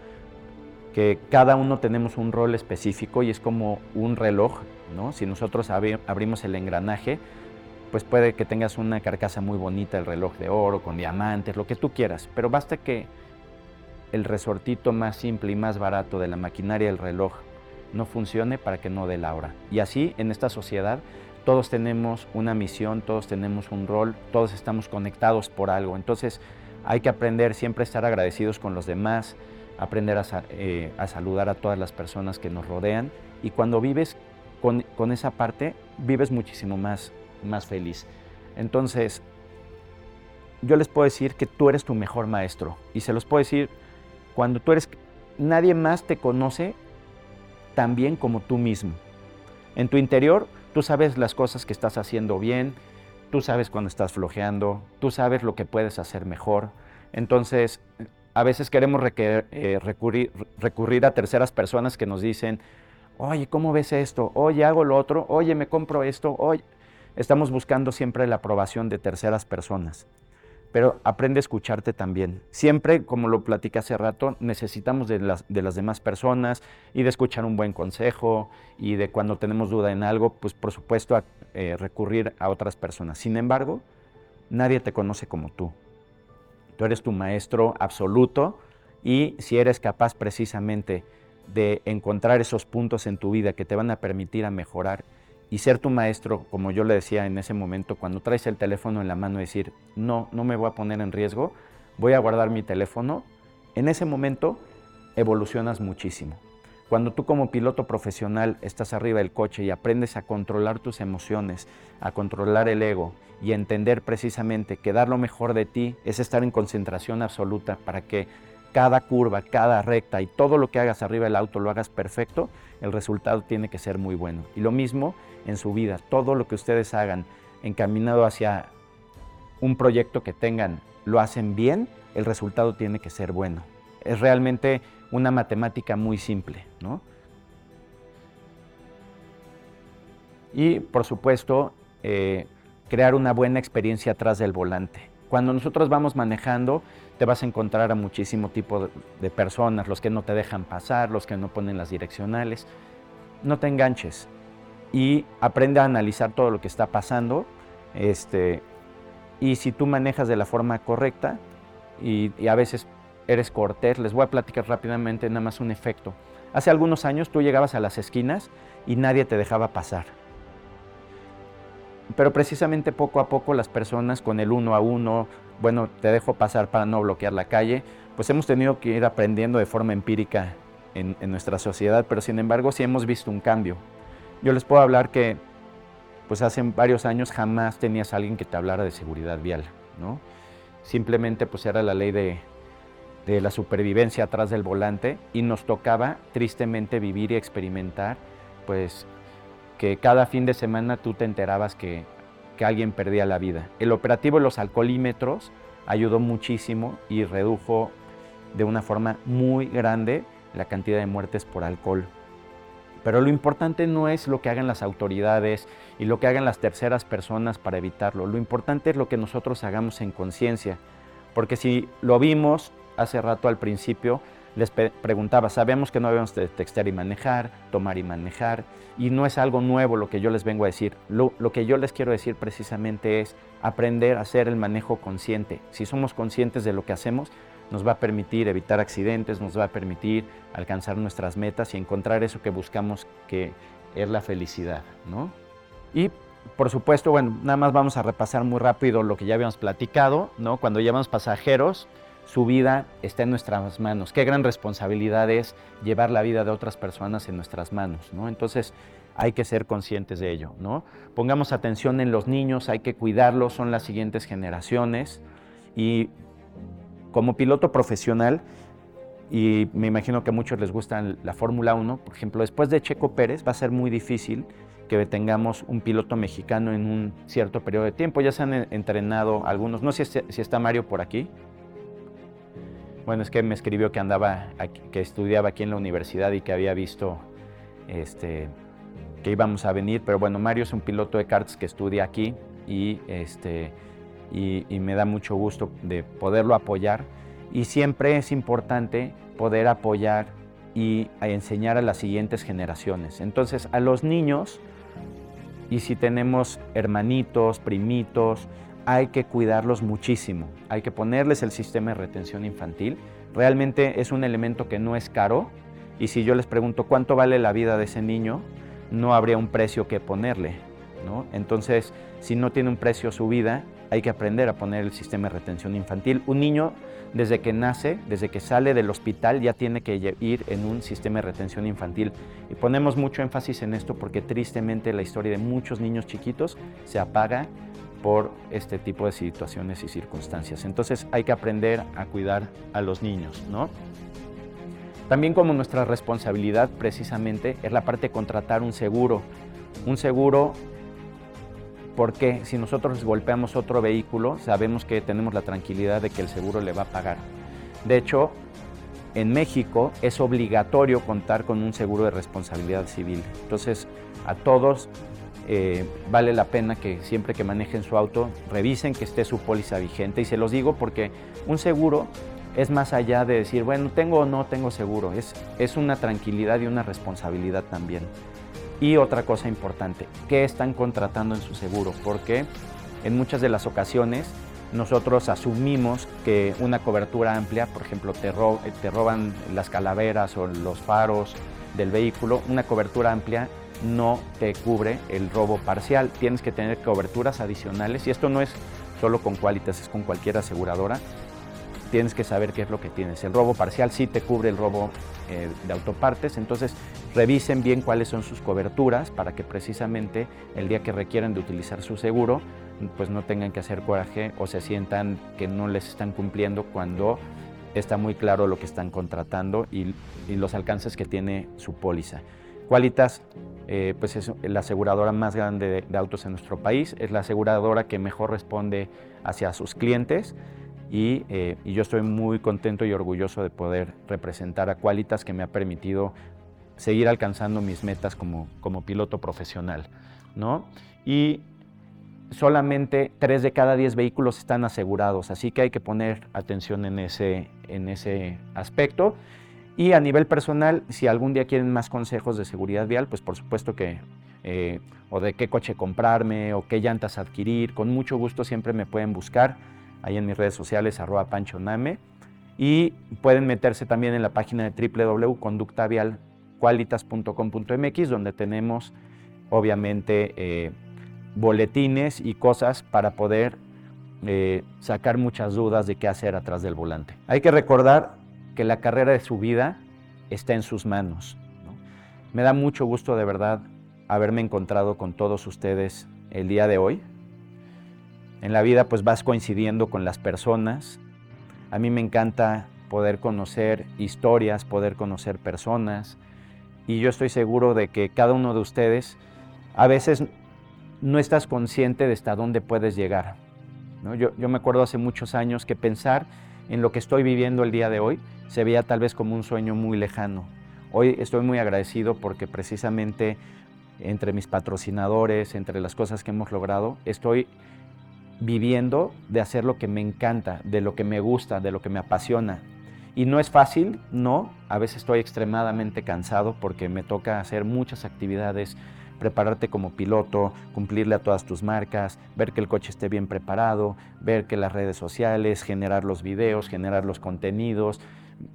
que cada uno tenemos un rol específico y es como un reloj, ¿no? Si nosotros abrimos el engranaje, pues puede que tengas una carcasa muy bonita, el reloj de oro, con diamantes, lo que tú quieras, pero basta que el resortito más simple y más barato de la maquinaria del reloj no funcione para que no dé la hora. Y así en esta sociedad todos tenemos una misión, todos tenemos un rol, todos estamos conectados por algo. Entonces hay que aprender siempre a estar agradecidos con los demás, aprender eh, a, saludar a todas las personas que nos rodean y cuando vives con, esa parte, vives muchísimo más, más feliz. Entonces, yo les puedo decir que tú eres tu mejor maestro y se los puedo decir cuando tú eres, nadie más te conoce tan bien como tú mismo. En tu interior, tú sabes las cosas que estás haciendo bien, tú sabes cuando estás flojeando, tú sabes lo que puedes hacer mejor. Entonces, a veces queremos eh, recurrir, a terceras personas que nos dicen, oye, ¿cómo ves esto? Oye, hago lo otro, oye, me compro esto, oye. Estamos buscando siempre la aprobación de terceras personas, pero aprende a escucharte también. Siempre, como lo platicé hace rato, necesitamos de las, de las demás personas y de escuchar un buen consejo y de cuando tenemos duda en algo, pues por supuesto eh, recurrir a otras personas. Sin embargo, nadie te conoce como tú. Tú eres tu maestro absoluto y si eres capaz precisamente de encontrar esos puntos en tu vida que te van a permitir a mejorar y ser tu maestro, como yo le decía en ese momento, cuando traes el teléfono en la mano decir, no, no me voy a poner en riesgo, voy a guardar mi teléfono, en ese momento evolucionas muchísimo. Cuando tú como piloto profesional estás arriba del coche y aprendes a controlar tus emociones, a controlar el ego y entender precisamente que dar lo mejor de ti es estar en concentración absoluta para que cada curva, cada recta y todo lo que hagas arriba del auto lo hagas perfecto, el resultado tiene que ser muy bueno. Y lo mismo en su vida, todo lo que ustedes hagan encaminado hacia un proyecto que tengan, lo hacen bien, el resultado tiene que ser bueno. Es realmente una matemática muy simple, ¿no? Y por supuesto, eh, crear una buena experiencia atrás del volante. Cuando nosotros vamos manejando, te vas a encontrar a muchísimo tipo de personas, los que no te dejan pasar, los que no ponen las direccionales. No te enganches y aprende a analizar todo lo que está pasando. Este, y si tú manejas de la forma correcta y, y a veces eres cortés, les voy a platicar rápidamente nada más un efecto. Hace algunos años tú llegabas a las esquinas y nadie te dejaba pasar. Pero precisamente poco a poco las personas con el uno a uno, bueno, te dejo pasar para no bloquear la calle, pues hemos tenido que ir aprendiendo de forma empírica en, nuestra sociedad, pero sin embargo sí hemos visto un cambio. Yo les puedo hablar que pues hace varios años jamás tenías alguien que te hablara de seguridad vial, ¿no? Simplemente pues era la ley de, de la supervivencia atrás del volante y nos tocaba tristemente vivir y experimentar pues que cada fin de semana tú te enterabas que, que alguien perdía la vida. El operativo de los alcoholímetros ayudó muchísimo y redujo de una forma muy grande la cantidad de muertes por alcohol. Pero lo importante no es lo que hagan las autoridades y lo que hagan las terceras personas para evitarlo. Lo importante es lo que nosotros hagamos en conciencia. Porque si lo vimos hace rato al principio, les preguntaba, sabemos que no debemos de textear y manejar, tomar y manejar, y no es algo nuevo lo que yo les vengo a decir. Lo, lo, que yo les quiero decir precisamente es aprender a hacer el manejo consciente. Si somos conscientes de lo que hacemos, nos va a permitir evitar accidentes, nos va a permitir alcanzar nuestras metas y encontrar eso que buscamos, que es la felicidad, ¿no? Y por supuesto, bueno, nada más vamos a repasar muy rápido lo que ya habíamos platicado, ¿no? Cuando llevamos pasajeros, su vida está en nuestras manos. Qué gran responsabilidad es llevar la vida de otras personas en nuestras manos, ¿no? Entonces hay que ser conscientes de ello. Pongamos atención en los niños, hay que cuidarlos, son las siguientes generaciones y como piloto profesional, y me imagino que a muchos les gusta la Fórmula 1, por ejemplo, después de Checo Pérez va a ser muy difícil que tengamos un piloto mexicano en un cierto periodo de tiempo. Ya se han entrenado algunos, no sé si está Mario por aquí, bueno, es que me escribió que andaba, que estudiaba aquí en la universidad y que había visto este, que íbamos a venir, pero bueno, Mario es un piloto de karts que estudia aquí este, y, me da mucho gusto de poderlo apoyar. Y siempre es importante poder apoyar y enseñar a las siguientes generaciones. Entonces, a los niños, y si tenemos hermanitos, primitos, hay que cuidarlos muchísimo, hay que ponerles el sistema de retención infantil. Realmente es un elemento que no es caro y si yo les pregunto cuánto vale la vida de ese niño, no habría un precio que ponerle. ¿no? Entonces, si no tiene un precio su vida, hay que aprender a poner el sistema de retención infantil. Un niño, desde que nace, desde que sale del hospital, ya tiene que ir en un sistema de retención infantil. Y ponemos mucho énfasis en esto porque tristemente la historia de muchos niños chiquitos se apaga por este tipo de situaciones y circunstancias. Entonces hay que aprender a cuidar a los niños, ¿no? También como nuestra responsabilidad precisamente es la parte de contratar un seguro. Un seguro porque si nosotros golpeamos otro vehículo, sabemos que tenemos la tranquilidad de que el seguro le va a pagar. De hecho, en México es obligatorio contar con un seguro de responsabilidad civil. Entonces, a todos eh, vale la pena que siempre que manejen su auto revisen que esté su póliza vigente. Y se los digo porque un seguro es más allá de decir, bueno, tengo o no tengo seguro, es, es una tranquilidad y una responsabilidad también. Y otra cosa importante, ¿qué están contratando en su seguro? Porque en muchas de las ocasiones nosotros asumimos que una cobertura amplia, por ejemplo, te, roban las calaveras o los faros del vehículo, una cobertura amplia no te cubre el robo parcial. Tienes que tener coberturas adicionales y esto no es solo con Qualitas, es con cualquier aseguradora. Tienes que saber qué es lo que tienes. El robo parcial sí te cubre el robo eh, de autopartes, entonces revisen bien cuáles son sus coberturas para que precisamente el día que requieran de utilizar su seguro, pues no tengan que hacer coraje o se sientan que no les están cumpliendo cuando está muy claro lo que están contratando y, los alcances que tiene su póliza. Qualitas eh, pues es la aseguradora más grande de, autos en nuestro país, es la aseguradora que mejor responde hacia sus clientes eh, y, yo estoy muy contento y orgulloso de poder representar a Qualitas que me ha permitido seguir alcanzando mis metas como, como piloto profesional. ¿no? Y solamente 3 de cada 10 vehículos están asegurados, así que hay que poner atención en ese, en ese aspecto. Y a nivel personal, si algún día quieren más consejos de seguridad vial, pues por supuesto que, eh, o de qué coche comprarme, o qué llantas adquirir, con mucho gusto siempre me pueden buscar ahí en mis redes sociales, arroba panchoname. Y pueden meterse también en la página de www.conductavialqualitas.com.mx, donde tenemos obviamente eh, boletines y cosas para poder eh, sacar muchas dudas de qué hacer atrás del volante. Hay que recordar que la carrera de su vida está en sus manos. Me da mucho gusto de verdad haberme encontrado con todos ustedes el día de hoy. En la vida pues vas coincidiendo con las personas. A mí me encanta poder conocer historias, poder conocer personas y yo estoy seguro de que cada uno de ustedes a veces no estás consciente de hasta dónde puedes llegar. Yo, yo, me acuerdo hace muchos años que pensar en lo que estoy viviendo el día de hoy se veía tal vez como un sueño muy lejano. Hoy estoy muy agradecido porque precisamente entre mis patrocinadores, entre las cosas que hemos logrado, estoy viviendo de hacer lo que me encanta, de lo que me gusta, de lo que me apasiona. Y no es fácil, no, a veces estoy extremadamente cansado porque me toca hacer muchas actividades prepararte como piloto, cumplirle a todas tus marcas, ver que el coche esté bien preparado, ver que las redes sociales, generar los videos, generar los contenidos,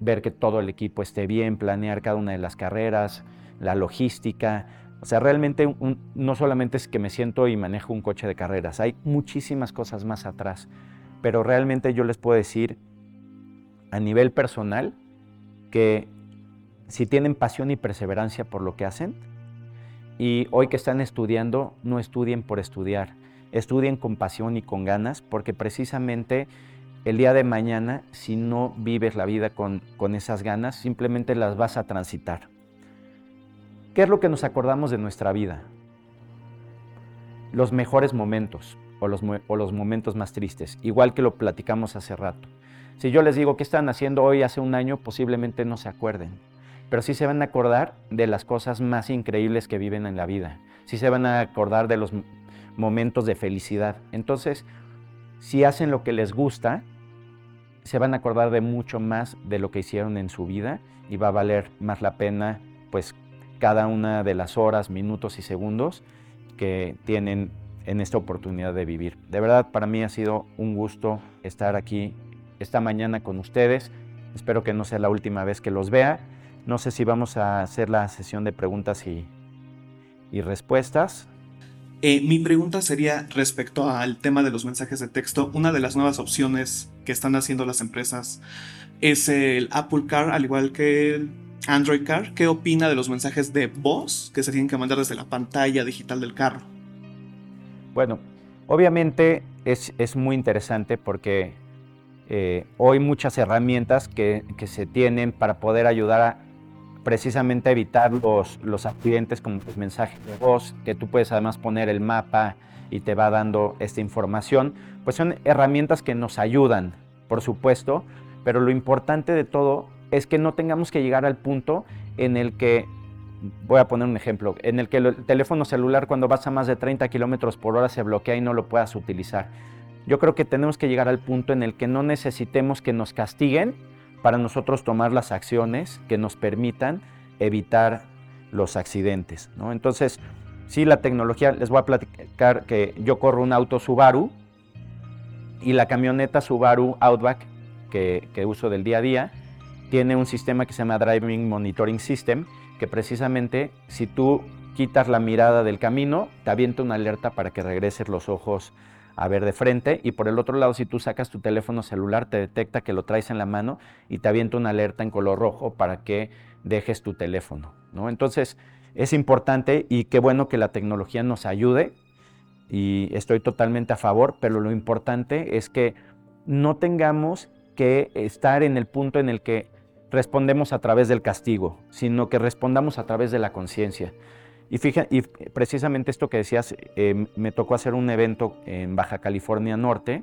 ver que todo el equipo esté bien, planear cada una de las carreras, la logística. O sea, realmente no solamente es que me siento y manejo un coche de carreras, hay muchísimas cosas más atrás. Pero realmente yo les puedo decir a nivel personal que si tienen pasión y perseverancia por lo que hacen, y hoy que están estudiando, no estudien por estudiar, estudien con pasión y con ganas, porque precisamente el día de mañana, si no vives la vida con, esas ganas, simplemente las vas a transitar. ¿Qué es lo que nos acordamos de nuestra vida? Los mejores momentos o los, o los momentos más tristes, igual que lo platicamos hace rato. Si yo les digo qué están haciendo hoy hace un año, posiblemente no se acuerden pero sí se van a acordar de las cosas más increíbles que viven en la vida, sí se van a acordar de los momentos de felicidad. Entonces, si hacen lo que les gusta, se van a acordar de mucho más de lo que hicieron en su vida y va a valer más la pena pues cada una de las horas, minutos y segundos que tienen en esta oportunidad de vivir. De verdad, para mí ha sido un gusto estar aquí esta mañana con ustedes. Espero que no sea la última vez que los vea no sé si vamos a hacer la sesión de preguntas y, respuestas. Eh, mi pregunta sería respecto al tema de los mensajes de texto. Una de las nuevas opciones que están haciendo las empresas es el Apple Car, al igual que el Android Car. ¿Qué opina de los mensajes de voz que se tienen que mandar desde la pantalla digital del carro? Bueno, obviamente es, muy interesante porque eh, hoy muchas herramientas que, que, se tienen para poder ayudar a, precisamente evitar los, los accidentes como los mensajes de voz, que tú puedes además poner el mapa y te va dando esta información, pues son herramientas que nos ayudan, por supuesto, pero lo importante de todo es que no tengamos que llegar al punto en el que, voy a poner un ejemplo, en el que el teléfono celular cuando vas a más de 30 kilómetros por hora se bloquea y no lo puedas utilizar. Yo creo que tenemos que llegar al punto en el que no necesitemos que nos castiguen para nosotros tomar las acciones que nos permitan evitar los accidentes. ¿no? Entonces, sí, la tecnología, les voy a platicar que yo corro un auto Subaru Y la camioneta Subaru Outback, que, que uso del día a día, tiene un sistema que se llama Driving Monitoring System, que precisamente si tú quitas la mirada del camino, te avienta una alerta para que regreses los ojos a ver de frente y por el otro lado si tú sacas tu teléfono celular te detecta que lo traes en la mano y te avienta una alerta en color rojo para que dejes tu teléfono. ¿no? Entonces es importante y qué bueno que la tecnología nos ayude y estoy totalmente a favor, pero lo importante es que no tengamos que estar en el punto en el que respondemos a través del castigo, sino que respondamos a través de la conciencia. Y, y precisamente esto que decías, eh, me tocó hacer un evento en Baja California Norte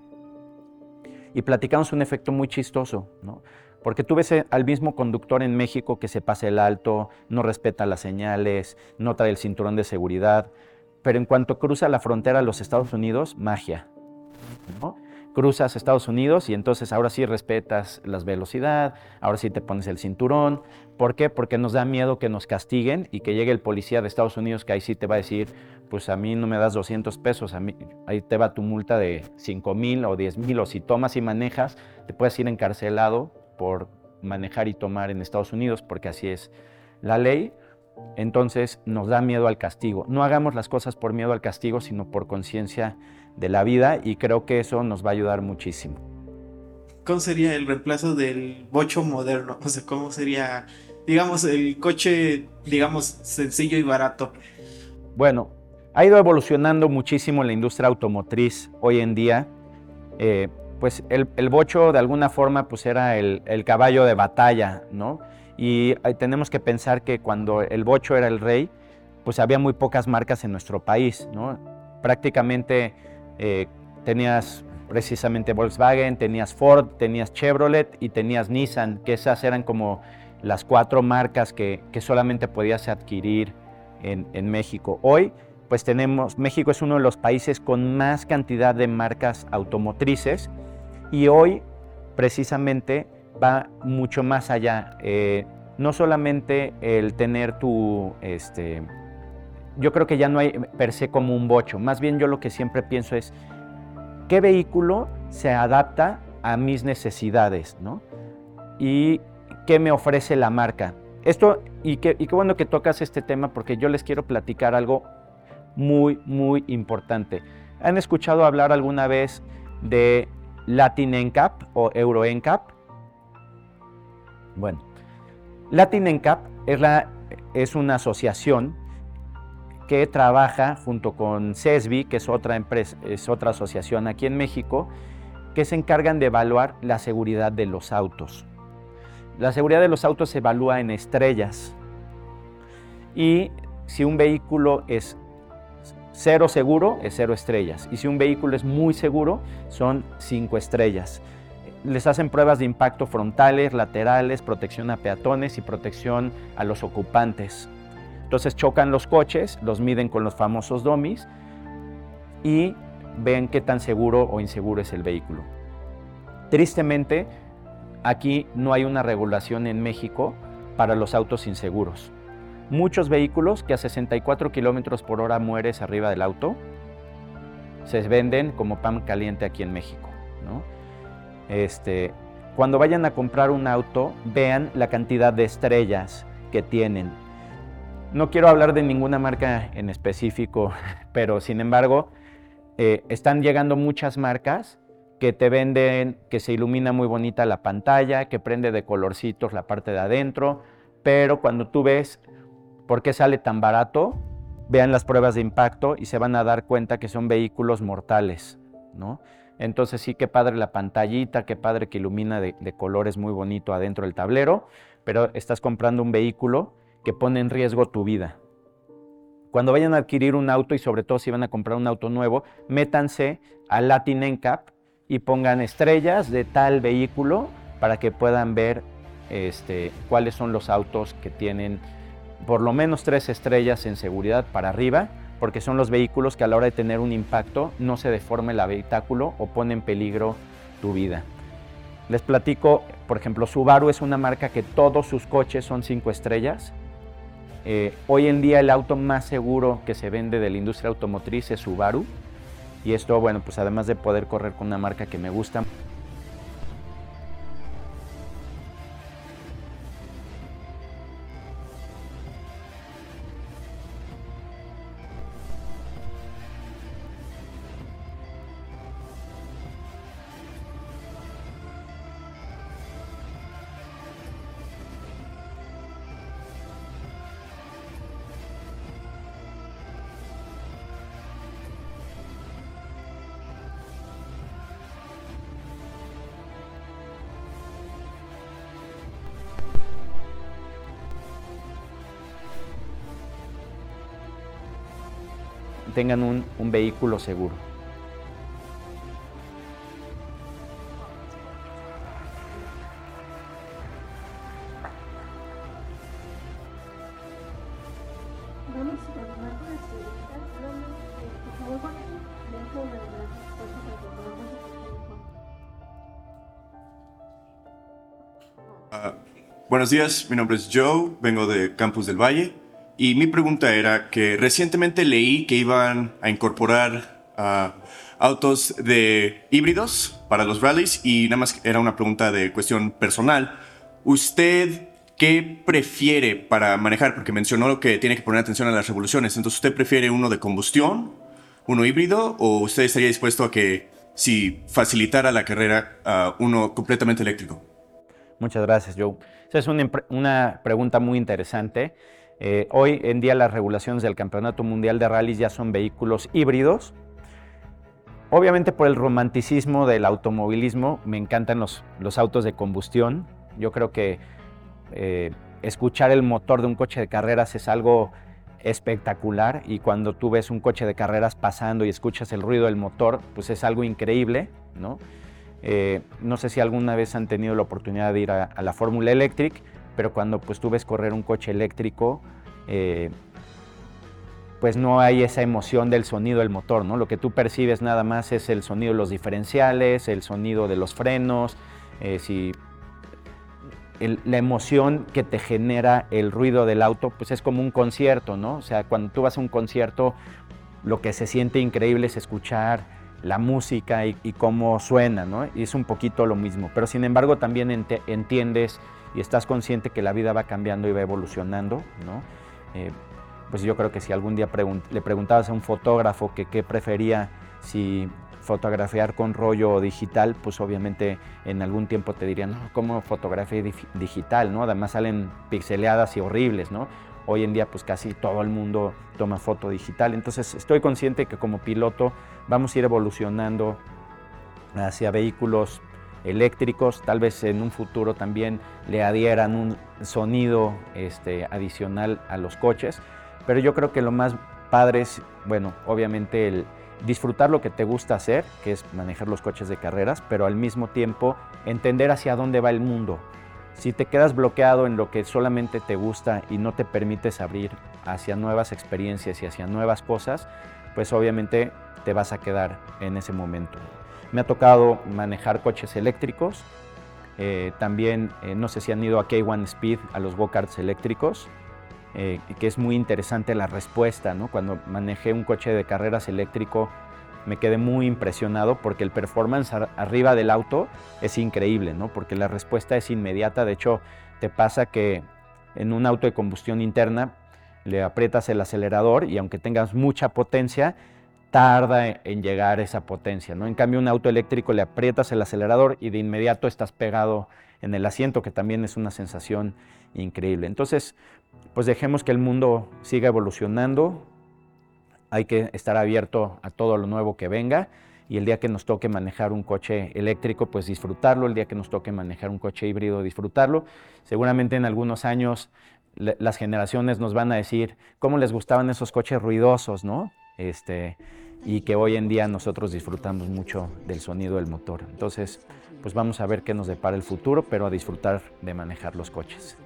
y platicamos un efecto muy chistoso, ¿no? Porque tú ves al mismo conductor en México que se pasa el alto, no respeta las señales, no trae el cinturón de seguridad, pero en cuanto cruza la frontera a los Estados Unidos, magia. ¿no? Cruzas Estados Unidos y entonces ahora sí respetas la velocidad, ahora sí te pones el cinturón. ¿Por qué? Porque nos da miedo que nos castiguen y que llegue el policía de Estados Unidos que ahí sí te va a decir, pues a mí no me das 200 pesos, a mí, ahí te va tu multa de 5 mil o 10 mil, o si tomas y manejas, te puedes ir encarcelado por manejar y tomar en Estados Unidos, porque así es la ley. Entonces nos da miedo al castigo. No hagamos las cosas por miedo al castigo, sino por conciencia de la vida y creo que eso nos va a ayudar muchísimo. ¿Cómo sería el reemplazo del bocho moderno? [laughs] O sea, ¿cómo sería, digamos, el coche, digamos, sencillo y barato? Bueno, ha ido evolucionando muchísimo la industria automotriz hoy en día. Eh, pues el, bocho de alguna forma pues era el, el caballo de batalla, ¿no? Y tenemos que pensar que cuando el bocho era el rey, pues había muy pocas marcas en nuestro país, ¿no? Prácticamente eh, tenías precisamente Volkswagen, tenías Ford, tenías Chevrolet y tenías Nissan, que esas eran como las cuatro marcas que, solamente podías adquirir en, México. Hoy, pues tenemos, México es uno de los países con más cantidad de marcas automotrices y hoy precisamente va mucho más allá. Eh, no solamente el tener tu, este, yo creo que ya no hay per se como un bocho. Más bien yo lo que siempre pienso es, ¿qué vehículo se adapta a mis necesidades? ¿no? Y qué me ofrece la marca. Esto, y qué, bueno que tocas este tema porque yo les quiero platicar algo muy, muy importante. ¿Han escuchado hablar alguna vez de Latin NCAP o Euro NCAP? Bueno, Latin NCAP es, es una asociación que trabaja junto con CESBI, que es otra, empresa, es otra asociación aquí en México, que se encargan de evaluar la seguridad de los autos. La seguridad de los autos se evalúa en estrellas. Y si un vehículo es cero seguro, es cero estrellas. Y si un vehículo es muy seguro, son cinco estrellas. Les hacen pruebas de impacto frontales, laterales, protección a peatones y protección a los ocupantes. Entonces chocan los coches, los miden con los famosos dummies y ven qué tan seguro o inseguro es el vehículo. Tristemente, aquí no hay una regulación en México para los autos inseguros. Muchos vehículos que a 64 kilómetros por hora mueres arriba del auto se venden como pan caliente aquí en México. Este, cuando vayan a comprar un auto, vean la cantidad de estrellas que tienen, no quiero hablar de ninguna marca en específico, [laughs] pero sin embargo, eh, están llegando muchas marcas que te venden que se ilumina muy bonita la pantalla, que prende de colorcitos la parte de adentro, pero cuando tú ves por qué sale tan barato, vean las pruebas de impacto y se van a dar cuenta que son vehículos mortales, ¿no? Entonces sí, qué padre la pantallita, qué padre que ilumina de, de colores muy bonito adentro del tablero, pero estás comprando un vehículo que pone en riesgo tu vida. Cuando vayan a adquirir un auto y sobre todo si van a comprar un auto nuevo, métanse a Latin NCAP y pongan estrellas de tal vehículo para que puedan ver este, cuáles son los autos que tienen por lo menos tres estrellas en seguridad para arriba, porque son los vehículos que a la hora de tener un impacto no se deforme el habitáculo o pone en peligro tu vida. Les platico, por ejemplo, Subaru es una marca que todos sus coches son cinco estrellas eh, hoy en día el auto más seguro que se vende de la industria automotriz es Subaru. Y esto, bueno, pues además de poder correr con una marca que me gusta, tengan un, un vehículo seguro. Buenos días, mi nombre es Joe, vengo de Campus del Valle. Y mi pregunta era que recientemente leí que iban a incorporar ah, autos de híbridos para los rallies y nada más era una pregunta de cuestión personal. ¿Usted qué prefiere para manejar? Porque mencionó que tiene que poner atención a las revoluciones. Entonces, ¿usted prefiere uno de combustión, uno híbrido o usted estaría dispuesto a que si facilitara la carrera, uh, uno completamente eléctrico? Muchas gracias, Joe. Esa es una, una pregunta muy interesante. Eh, hoy en día las regulaciones del Campeonato Mundial de Rallys ya son vehículos híbridos. Obviamente por el romanticismo del automovilismo me encantan los, autos de combustión. Yo creo que eh, escuchar el motor de un coche de carreras es algo espectacular y cuando tú ves un coche de carreras pasando y escuchas el ruido del motor, pues es algo increíble, ¿no? Eh, sé si alguna vez han tenido la oportunidad de ir a, a la Fórmula Electric, pero cuando pues tú ves correr un coche eléctrico, eh, pues no hay esa emoción del sonido del motor, ¿no? Lo que tú percibes nada más es el sonido de los diferenciales, el sonido de los frenos, eh, si la emoción que te genera el ruido del auto, pues es como un concierto, ¿no? O sea, cuando tú vas a un concierto, lo que se siente increíble es escuchar la música y, cómo suena, ¿no? Y es un poquito lo mismo, pero sin embargo también entiendes y estás consciente que la vida va cambiando y va evolucionando, ¿no? Eh, pues yo creo que si algún día le preguntabas a un fotógrafo que qué prefería, si fotografiar con rollo digital, pues obviamente en algún tiempo te dirían, no, ¿cómo fotografía digital? ¿no? Además salen pixeleadas y horribles, ¿no? Hoy en día pues casi todo el mundo toma foto digital, entonces estoy consciente que como piloto vamos a ir evolucionando hacia vehículos eléctricos, tal vez en un futuro también le adhieran un sonido este, adicional a los coches, pero yo creo que lo más padre es, bueno, obviamente el disfrutar lo que te gusta hacer, que es manejar los coches de carreras, pero al mismo tiempo entender hacia dónde va el mundo. Si te quedas bloqueado en lo que solamente te gusta y no te permites abrir hacia nuevas experiencias y hacia nuevas cosas, pues obviamente te vas a quedar en ese momento. Me ha tocado manejar coches eléctricos. Eh, también, eh, no sé si han ido a K1 Speed, a los go-karts eléctricos, eh, que es muy interesante la respuesta. ¿no? Cuando manejé un coche de carreras eléctrico, me quedé muy impresionado porque el performance arriba del auto es increíble, ¿no? porque la respuesta es inmediata. De hecho, te pasa que en un auto de combustión interna le aprietas el acelerador y aunque tengas mucha potencia, tarda en llegar esa potencia, ¿no? En cambio, un auto eléctrico le aprietas el acelerador y de inmediato estás pegado en el asiento, que también es una sensación increíble. Entonces, pues dejemos que el mundo siga evolucionando, hay que estar abierto a todo lo nuevo que venga y el día que nos toque manejar un coche eléctrico, pues disfrutarlo, el día que nos toque manejar un coche híbrido, disfrutarlo. Seguramente en algunos años las generaciones nos van a decir cómo les gustaban esos coches ruidosos, ¿no? Este, y que hoy en día nosotros disfrutamos mucho del sonido del motor. Entonces, pues vamos a ver qué nos depara el futuro, pero a disfrutar de manejar los coches.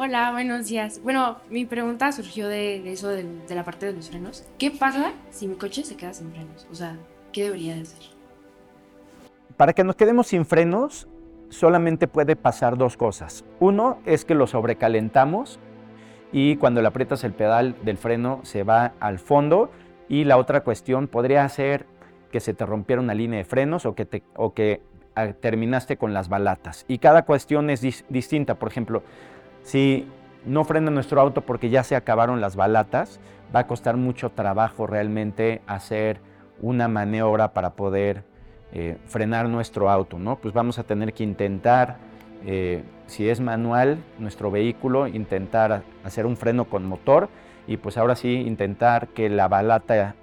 Hola, buenos días. Bueno, mi pregunta surgió de eso, de, la parte de los frenos. ¿Qué pasa si mi coche se queda sin frenos? O sea, ¿qué debería de hacer? Para que nos quedemos sin frenos, solamente puede pasar dos cosas. Uno es que lo sobrecalentamos y cuando le aprietas el pedal del freno se va al fondo. Y la otra cuestión podría ser que se te rompiera una línea de frenos o que, o que ah, terminaste con las balatas. Y cada cuestión es distinta. Por ejemplo, si no frena nuestro auto porque ya se acabaron las balatas, va a costar mucho trabajo realmente hacer una maniobra para poder eh, frenar nuestro auto, ¿no? Pues vamos a tener que intentar, eh, si es manual, nuestro vehículo, intentar hacer un freno con motor y pues ahora sí intentar que la balata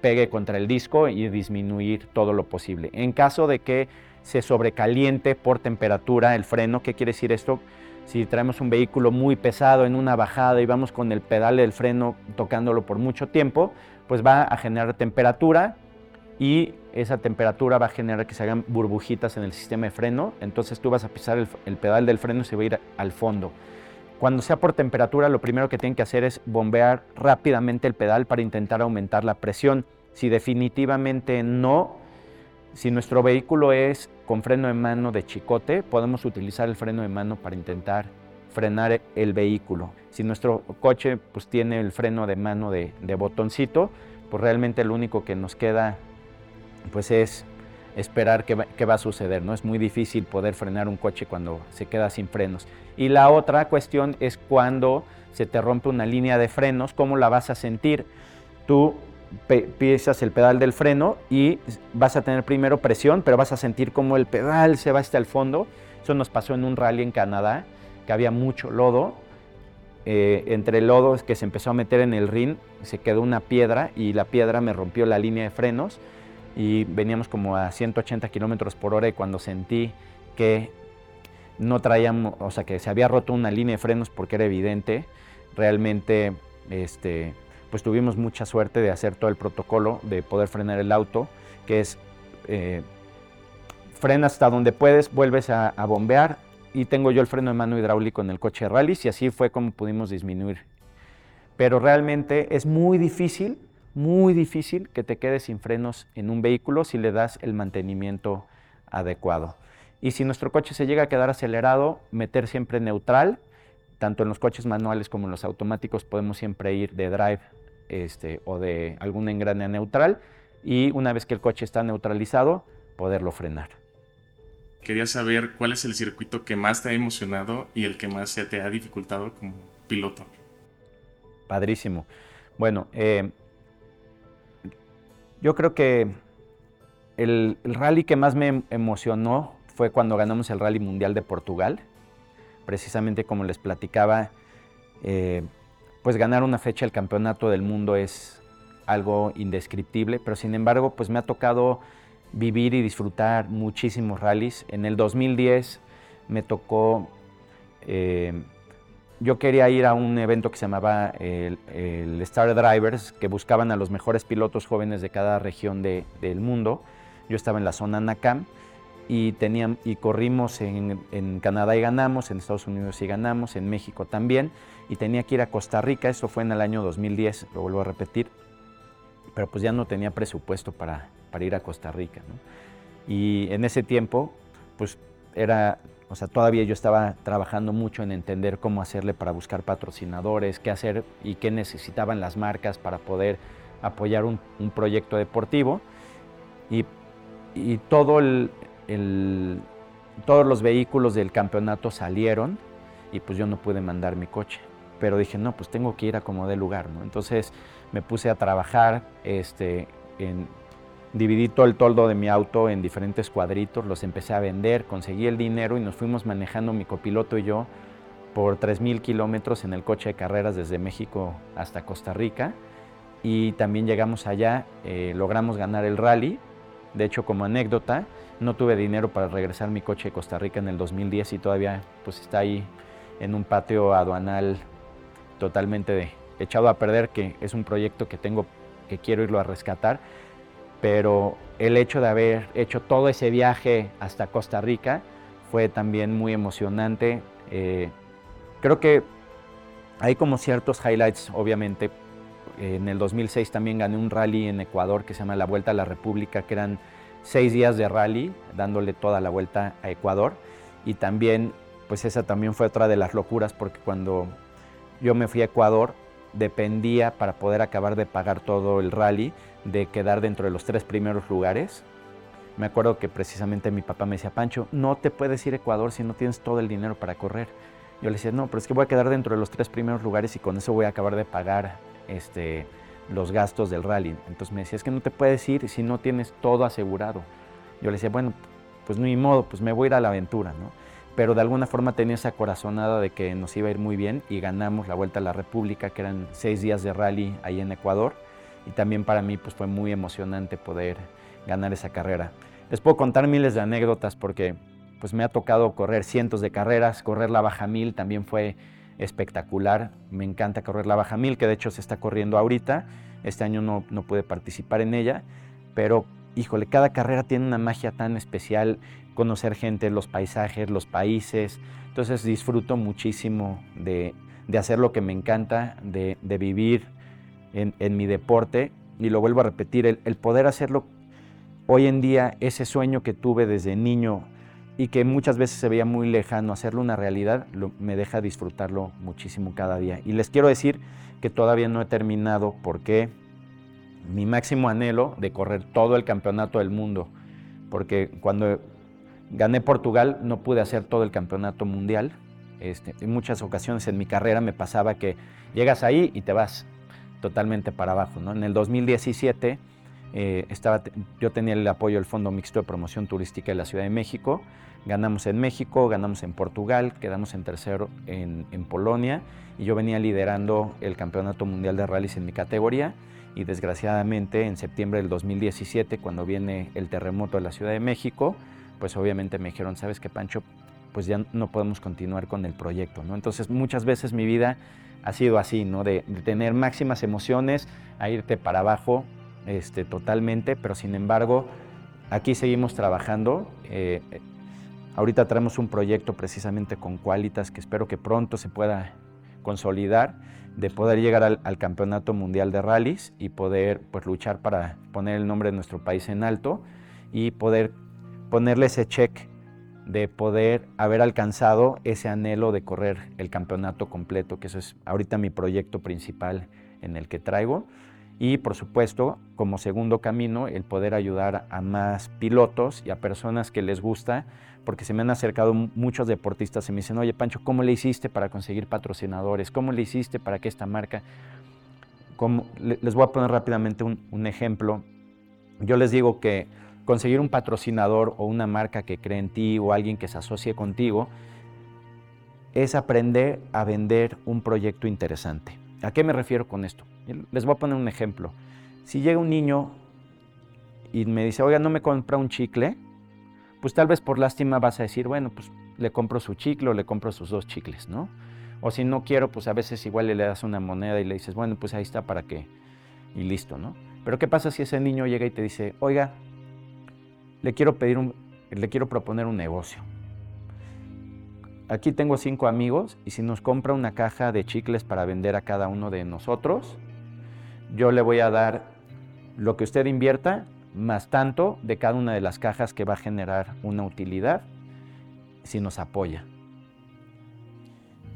pegue contra el disco y disminuir todo lo posible. En caso de que se sobrecaliente por temperatura el freno, ¿qué quiere decir esto? Si traemos un vehículo muy pesado en una bajada y vamos con el pedal del freno tocándolo por mucho tiempo, pues va a generar temperatura y esa temperatura va a generar que se hagan burbujitas en el sistema de freno, entonces tú vas a pisar el, pedal del freno y se va a ir al fondo. Cuando sea por temperatura, lo primero que tienen que hacer es bombear rápidamente el pedal para intentar aumentar la presión. Si definitivamente no, si nuestro vehículo es con freno de mano de chicote, podemos utilizar el freno de mano para intentar frenar el vehículo. Si nuestro coche pues, tiene el freno de mano de, de botoncito, pues realmente lo único que nos queda pues es esperar qué va, a suceder, ¿no? Es muy difícil poder frenar un coche cuando se queda sin frenos. Y la otra cuestión es cuando se te rompe una línea de frenos, ¿cómo la vas a sentir? Tú pisas el pedal del freno y vas a tener primero presión, pero vas a sentir como el pedal se va hasta el fondo. Eso nos pasó en un rally en Canadá, que había mucho lodo. Eh, entre el lodo que se empezó a meter en el ring, se quedó una piedra y la piedra me rompió la línea de frenos y veníamos como a 180 kilómetros por hora y cuando sentí que no traíamos, o sea, que se había roto una línea de frenos porque era evidente, realmente, este, pues tuvimos mucha suerte de hacer todo el protocolo, de poder frenar el auto, que es eh, frena hasta donde puedes, vuelves a, a, bombear y tengo yo el freno de mano hidráulico en el coche de rally y así fue como pudimos disminuir. Pero realmente es muy difícil muy difícil que te quedes sin frenos en un vehículo si le das el mantenimiento adecuado. Y si nuestro coche se llega a quedar acelerado, meter siempre neutral, tanto en los coches manuales como en los automáticos podemos siempre ir de drive este, o de algún engrane neutral y una vez que el coche está neutralizado, poderlo frenar. Quería saber cuál es el circuito que más te ha emocionado y el que más se te ha dificultado como piloto. Padrísimo. Bueno, eh, yo creo que el, rally que más me emocionó fue cuando ganamos el Rally Mundial de Portugal. Precisamente como les platicaba, eh, pues ganar una fecha del Campeonato del Mundo es algo indescriptible, pero sin embargo, pues me ha tocado vivir y disfrutar muchísimos rallies. En el 2010 me tocó eh, yo quería ir a un evento que se llamaba el, Star Drivers, que buscaban a los mejores pilotos jóvenes de cada región del mundo. Yo estaba en la zona NACAM y, y corrimos en, Canadá y ganamos, en Estados Unidos y ganamos, en México también, y tenía que ir a Costa Rica, eso fue en el año 2010, lo vuelvo a repetir, pero pues ya no tenía presupuesto para, para ir a Costa Rica. Y en ese tiempo, pues era o sea, todavía yo estaba trabajando mucho en entender cómo hacerle para buscar patrocinadores, qué hacer y qué necesitaban las marcas para poder apoyar un, proyecto deportivo. Y, todo todos los vehículos del campeonato salieron y pues yo no pude mandar mi coche. Pero dije, no, pues tengo que ir a como de lugar, ¿no? Entonces me puse a trabajar este, en, Dividí todo el toldo de mi auto en diferentes cuadritos, los empecé a vender, conseguí el dinero y nos fuimos manejando mi copiloto y yo por 3.000 kilómetros en el coche de carreras desde México hasta Costa Rica. Y también llegamos allá, eh, logramos ganar el rally. De hecho, como anécdota, no tuve dinero para regresar mi coche de Costa Rica en el 2010 y todavía pues, está ahí en un patio aduanal totalmente echado a perder, que es un proyecto que tengo que quiero irlo a rescatar pero el hecho de haber hecho todo ese viaje hasta Costa Rica fue también muy emocionante. Eh, creo que hay como ciertos highlights, obviamente. En el 2006 también gané un rally en Ecuador que se llama la Vuelta a la República, que eran seis días de rally, dándole toda la vuelta a Ecuador. y también, pues esa también fue otra de las locuras porque cuando yo me fui a Ecuador, dependía para poder acabar de pagar todo el rally de quedar dentro de los tres primeros lugares. Me acuerdo que precisamente mi papá me decía, Pancho, no te puedes ir a Ecuador si no tienes todo el dinero para correr. Yo le decía, no, pero es que voy a quedar dentro de los tres primeros lugares y con eso voy a acabar de pagar este, los gastos del rally. Entonces me decía, es que no te puedes ir si no tienes todo asegurado. Yo le decía, bueno, pues ni modo, pues me voy a ir a la aventura, ¿no? Pero de alguna forma tenía esa corazonada de que nos iba a ir muy bien y ganamos la Vuelta a la República, que eran seis días de rally ahí en Ecuador. Y también para mí pues fue muy emocionante poder ganar esa carrera. Les puedo contar miles de anécdotas porque pues me ha tocado correr cientos de carreras, correr la Baja Mil también fue espectacular, me encanta correr la Baja Mil, que de hecho se está corriendo ahorita, este año no, no pude participar en ella, pero híjole, cada carrera tiene una magia tan especial, conocer gente, los paisajes, los países, entonces disfruto muchísimo de, hacer lo que me encanta, de, vivir en, mi deporte y lo vuelvo a repetir, el, poder hacerlo hoy en día, ese sueño que tuve desde niño, y que muchas veces se veía muy lejano, hacerlo una realidad me deja disfrutarlo muchísimo cada día. Y les quiero decir que todavía no he terminado porque mi máximo anhelo de correr todo el campeonato del mundo, porque cuando gané Portugal no pude hacer todo el campeonato mundial. Este, en muchas ocasiones en mi carrera me pasaba que llegas ahí y te vas totalmente para abajo. En el 2017 eh, estaba, yo tenía el apoyo del Fondo Mixto de Promoción Turística de la Ciudad de México Ganamos en México, ganamos en Portugal, quedamos en tercero en, Polonia y yo venía liderando el Campeonato Mundial de Rallys en mi categoría y desgraciadamente en septiembre del 2017, cuando viene el terremoto de la Ciudad de México, pues obviamente me dijeron, ¿sabes qué, Pancho? Pues ya no podemos continuar con el proyecto, ¿no? Entonces muchas veces mi vida ha sido así, ¿no? De, tener máximas emociones, a irte para abajo este, totalmente, pero sin embargo, aquí seguimos trabajando. Eh, Ahorita traemos un proyecto precisamente con Qualitas que espero que pronto se pueda consolidar, de poder llegar al, Campeonato Mundial de Rallys y poder pues, luchar para poner el nombre de nuestro país en alto y poder ponerle ese check de poder haber alcanzado ese anhelo de correr el campeonato completo, que eso es ahorita mi proyecto principal en el que traigo. Y por supuesto, como segundo camino, el poder ayudar a más pilotos y a personas que les gusta porque se me han acercado muchos deportistas y me dicen, oye Pancho, ¿cómo le hiciste para conseguir patrocinadores? ¿Cómo le hiciste para que esta marca... Les voy a poner rápidamente un, ejemplo. Yo les digo que conseguir un patrocinador o una marca que cree en ti o alguien que se asocie contigo es aprender a vender un proyecto interesante. ¿A qué me refiero con esto? Les voy a poner un ejemplo. Si llega un niño y me dice, oiga, no me compra un chicle, pues tal vez por lástima vas a decir, bueno, pues le compro su chicle o le compro sus dos chicles, ¿no? O si no quiero, pues a veces igual le das una moneda y le dices, bueno, pues ahí está para qué. Y listo, ¿no? Pero ¿qué pasa si ese niño llega y te dice, oiga, le quiero pedir le quiero proponer un negocio. Aquí tengo cinco amigos y si nos compra una caja de chicles para vender a cada uno de nosotros, yo le voy a dar lo que usted invierta más tanto de cada una de las cajas que va a generar una utilidad si nos apoya.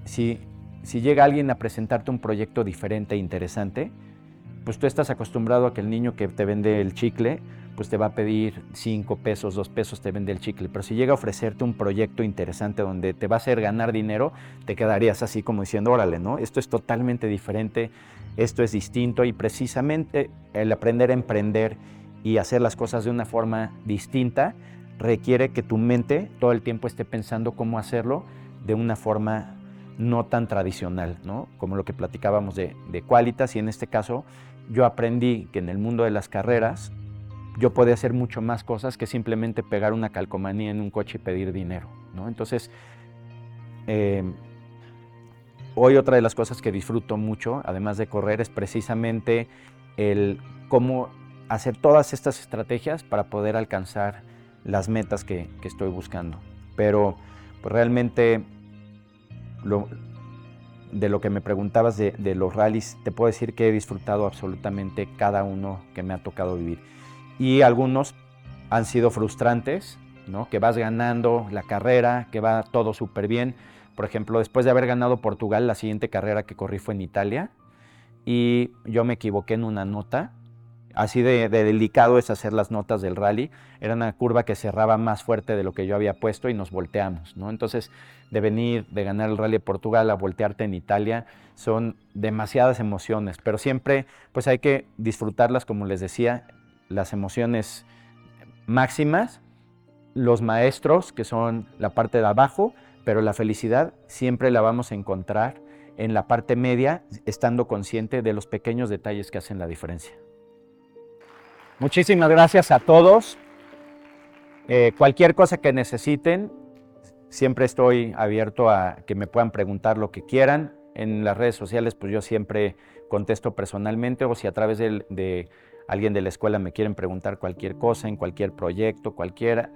Si, si llega alguien a presentarte un proyecto diferente e interesante, pues tú estás acostumbrado a que el niño que te vende el chicle, pues te va a pedir 5 pesos, 2 pesos, te vende el chicle. Pero si llega a ofrecerte un proyecto interesante donde te va a hacer ganar dinero, te quedarías así como diciendo, órale, ¿no? Esto es totalmente diferente, esto es distinto y precisamente el aprender a emprender y hacer las cosas de una forma distinta requiere que tu mente todo el tiempo esté pensando cómo hacerlo de una forma no tan tradicional, ¿no? Como lo que platicábamos de, de Qualitas y en este caso yo aprendí que en el mundo de las carreras yo podía hacer mucho más cosas que simplemente pegar una calcomanía en un coche y pedir dinero, ¿no? Entonces, em, hoy otra de las cosas que disfruto mucho, además de correr, es precisamente el cómo hacer todas estas estrategias para poder alcanzar las metas que, estoy buscando. Pero pues, realmente de lo que me preguntabas de, los rallies, te puedo decir que he disfrutado absolutamente cada uno que me ha tocado vivir. Y algunos han sido frustrantes ¿no? que vas ganando la carrera, que va todo súper bien. Por ejemplo, después de haber ganado Portugal, la siguiente carrera que corrí fue en Italia y yo me equivoqué en una nota. Así de, de, delicado es hacer las notas del rally. Era una curva que cerraba más fuerte de lo que yo había puesto y nos volteamos. ¿no? Entonces, de venir, de ganar el rally de Portugal a voltearte en Italia, son demasiadas emociones, pero siempre pues hay que disfrutarlas, como les decía, las emociones máximas, los maestros, que son la parte de abajo, pero la felicidad siempre la vamos a encontrar en la parte media, estando consciente de los pequeños detalles que hacen la diferencia. Muchísimas gracias a todos. Eh, cualquier cosa que necesiten, siempre estoy abierto a que me puedan preguntar lo que quieran. En las redes sociales, pues yo siempre contesto personalmente o si a través de, de alguien de la escuela me quieren preguntar cualquier cosa, en cualquier proyecto, cualquier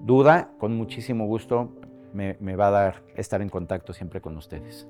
duda, con muchísimo gusto me, me va a dar estar en contacto siempre con ustedes.